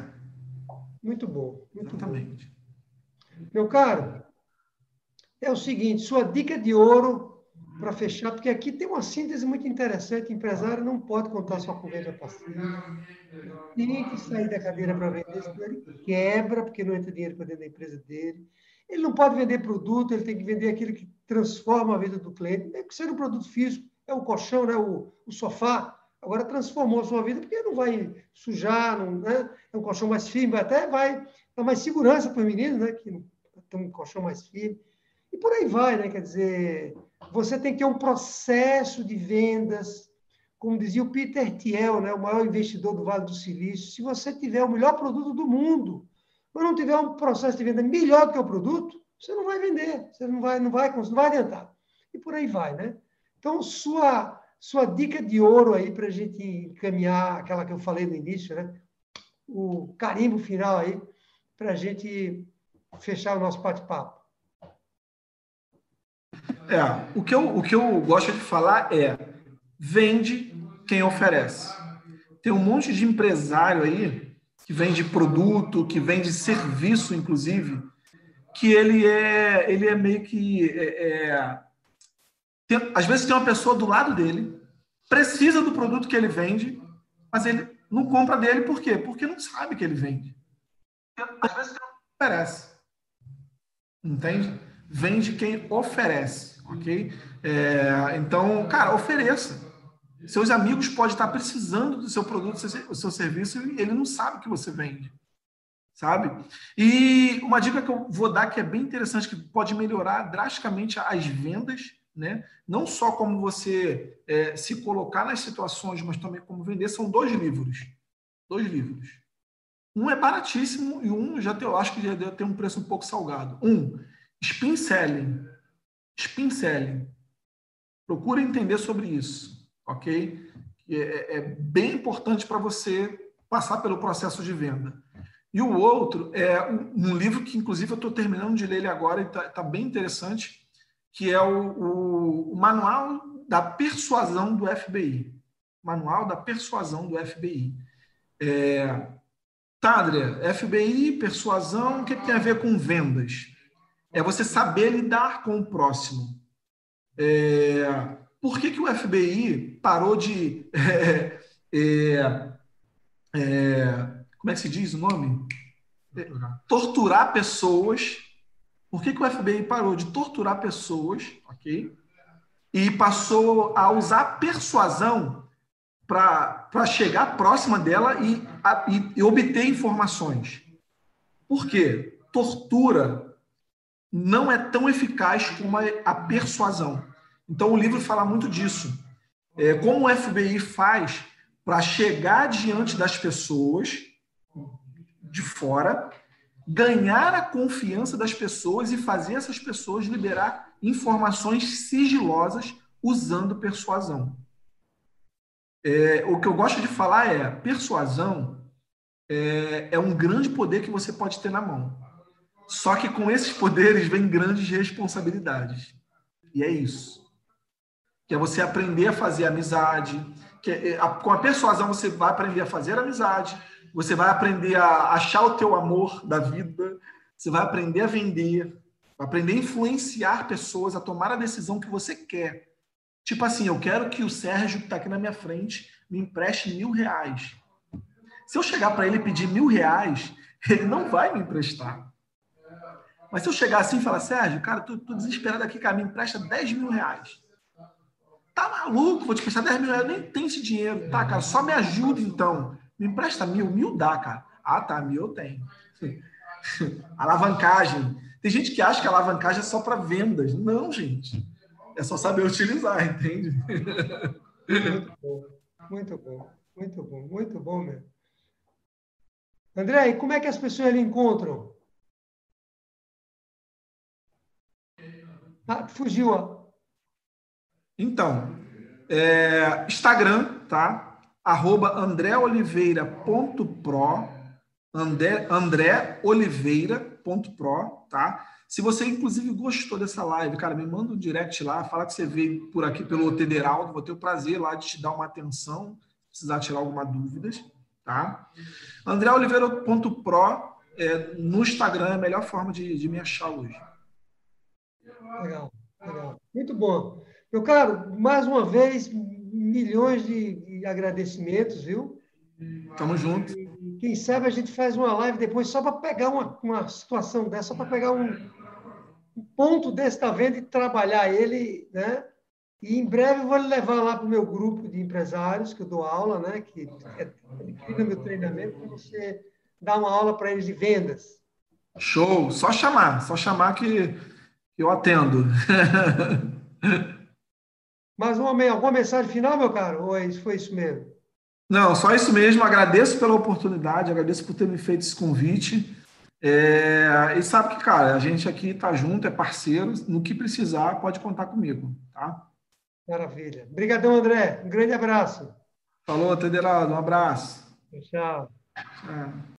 Muito bom. Muito Exatamente. Bom. Meu caro, é o seguinte: sua dica de ouro para fechar, porque aqui tem uma síntese muito interessante. O empresário não pode contar sua corrente passiva. Tem que sair da cadeira para vender, senão ele quebra, porque não entra dinheiro para dentro da empresa dele. Ele não pode vender produto, ele tem que vender aquilo que transforma a vida do cliente. Mesmo que seja um produto físico, é o colchão, né? o, o sofá Agora transformou a sua vida, porque não vai sujar, não, né? é um colchão mais firme, até vai dar mais segurança para o menino, né? que tem um colchão mais firme. E por aí vai, né? Quer dizer, você tem que ter um processo de vendas, como dizia o Peter Thiel, né? o maior investidor do Vale do Silício. Se você tiver o melhor produto do mundo, mas não tiver um processo de venda melhor do que o produto, você não vai vender, você não vai, não vai, não vai adiantar. E por aí vai, né? Então, sua sua dica de ouro aí para a gente encaminhar aquela que eu falei no início, né? O carimbo final aí para a gente fechar o nosso bate-papo. É, o que, eu, o que eu gosto de falar é vende quem oferece. Tem um monte de empresário aí que vende produto, que vende serviço, inclusive, que ele é, ele é meio que é, é tem, às vezes tem uma pessoa do lado dele, precisa do produto que ele vende, mas ele não compra dele por quê? Porque não sabe que ele vende. Às vezes oferece. Entende? Vende quem oferece, ok? É, então, cara, ofereça. Seus amigos podem estar precisando do seu produto, do seu serviço, e ele não sabe que você vende sabe? E uma dica que eu vou dar que é bem interessante, que pode melhorar drasticamente as vendas né? Não só como você é, se colocar nas situações, mas também como vender, são dois livros. Dois livros. Um é baratíssimo e um já eu acho que já deve ter um preço um pouco salgado. Um, Spin Selling. Spin Selling. Procura entender sobre isso, ok? É, é bem importante para você passar pelo processo de venda. E o outro é um, um livro que, inclusive, eu estou terminando de ler ele agora e está tá bem interessante, que é o, o, o Manual da Persuasão do FBI. Manual da Persuasão do FBI. É, tá, André, FBI, persuasão, o que tem a ver com vendas? É você saber lidar com o próximo. É, por que, que o FBI parou de. *laughs* É, é, é, como é que se diz o nome? Torturar, Torturar pessoas por que, que o FBI parou de torturar pessoas, ok? E passou a usar persuasão para chegar próxima dela e, a, e, e obter informações. Por quê? Tortura não é tão eficaz como a, persuasão. Então, o livro fala muito disso. É, como o FBI faz para chegar diante das pessoas de fora, ganhar a confiança das pessoas e fazer essas pessoas liberar informações sigilosas usando persuasão. É, o que eu gosto de falar é persuasão é, é um grande poder que você pode ter na mão. Só que com esses poderes vem grandes responsabilidades. E é isso. Que é você aprender a fazer amizade. Que é, a, com a persuasão você vai aprender a fazer amizade. Você vai aprender a achar o teu amor da vida. Você vai aprender a vender. Aprender a influenciar pessoas a tomar a decisão que você quer. Tipo assim, eu quero que o Sérgio, que está aqui na minha frente, me empreste mil reais. Se eu chegar para ele e pedir mil reais, *laughs* ele não vai me emprestar. Mas se eu chegar assim e falar, Sérgio, cara, tô desesperado aqui, cara, me empresta 10 mil reais. Tá maluco? Vou te emprestar 10 mil reais, eu nem tenho esse dinheiro. Tá, cara, só me ajuda então. Me empresta mil, mil dá, cara. Ah, tá, mil eu tenho. *laughs* alavancagem. Tem gente que acha que alavancagem é só para vendas. Não, gente. É só saber utilizar, entende? Muito *laughs* bom, muito bom, muito bom, muito bom mesmo. André, e como é que as pessoas lhe encontram? Ah, fugiu, ó. Então, é, Instagram, tá? Arroba andréoliveira.pro André, andréoliveira.pro, tá? Se você, inclusive, gostou dessa live, cara, me manda um direct lá, fala que você veio por aqui pelo Tederaldo, vou ter o prazer lá de te dar uma atenção, precisar tirar alguma dúvidas, tá? andréoliveira.pro é, no Instagram é a melhor forma de, de me achar hoje. Legal, legal. Muito bom. Meu caro, mais uma vez, milhões de agradecimentos, viu? Tamo junto. Quem sabe a gente faz uma live depois só para pegar uma, uma situação dessa, só para pegar um, um ponto desse da venda e trabalhar ele, né? E em breve vou levar lá para o meu grupo de empresários, que eu dou aula, né? Que é no meu treinamento, para você dar uma aula para eles de vendas. Show! Só chamar, só chamar que eu atendo. *laughs* Mais uma, alguma mensagem final, meu caro? Ou é foi isso mesmo? Não, só isso mesmo. Agradeço pela oportunidade, agradeço por ter me feito esse convite. É, e sabe que, cara, a gente aqui está junto, é parceiro. No que precisar, pode contar comigo, tá? Maravilha. Obrigadão, André. Um grande abraço. Falou, Tederaldo. Um abraço. Tchau. Tchau.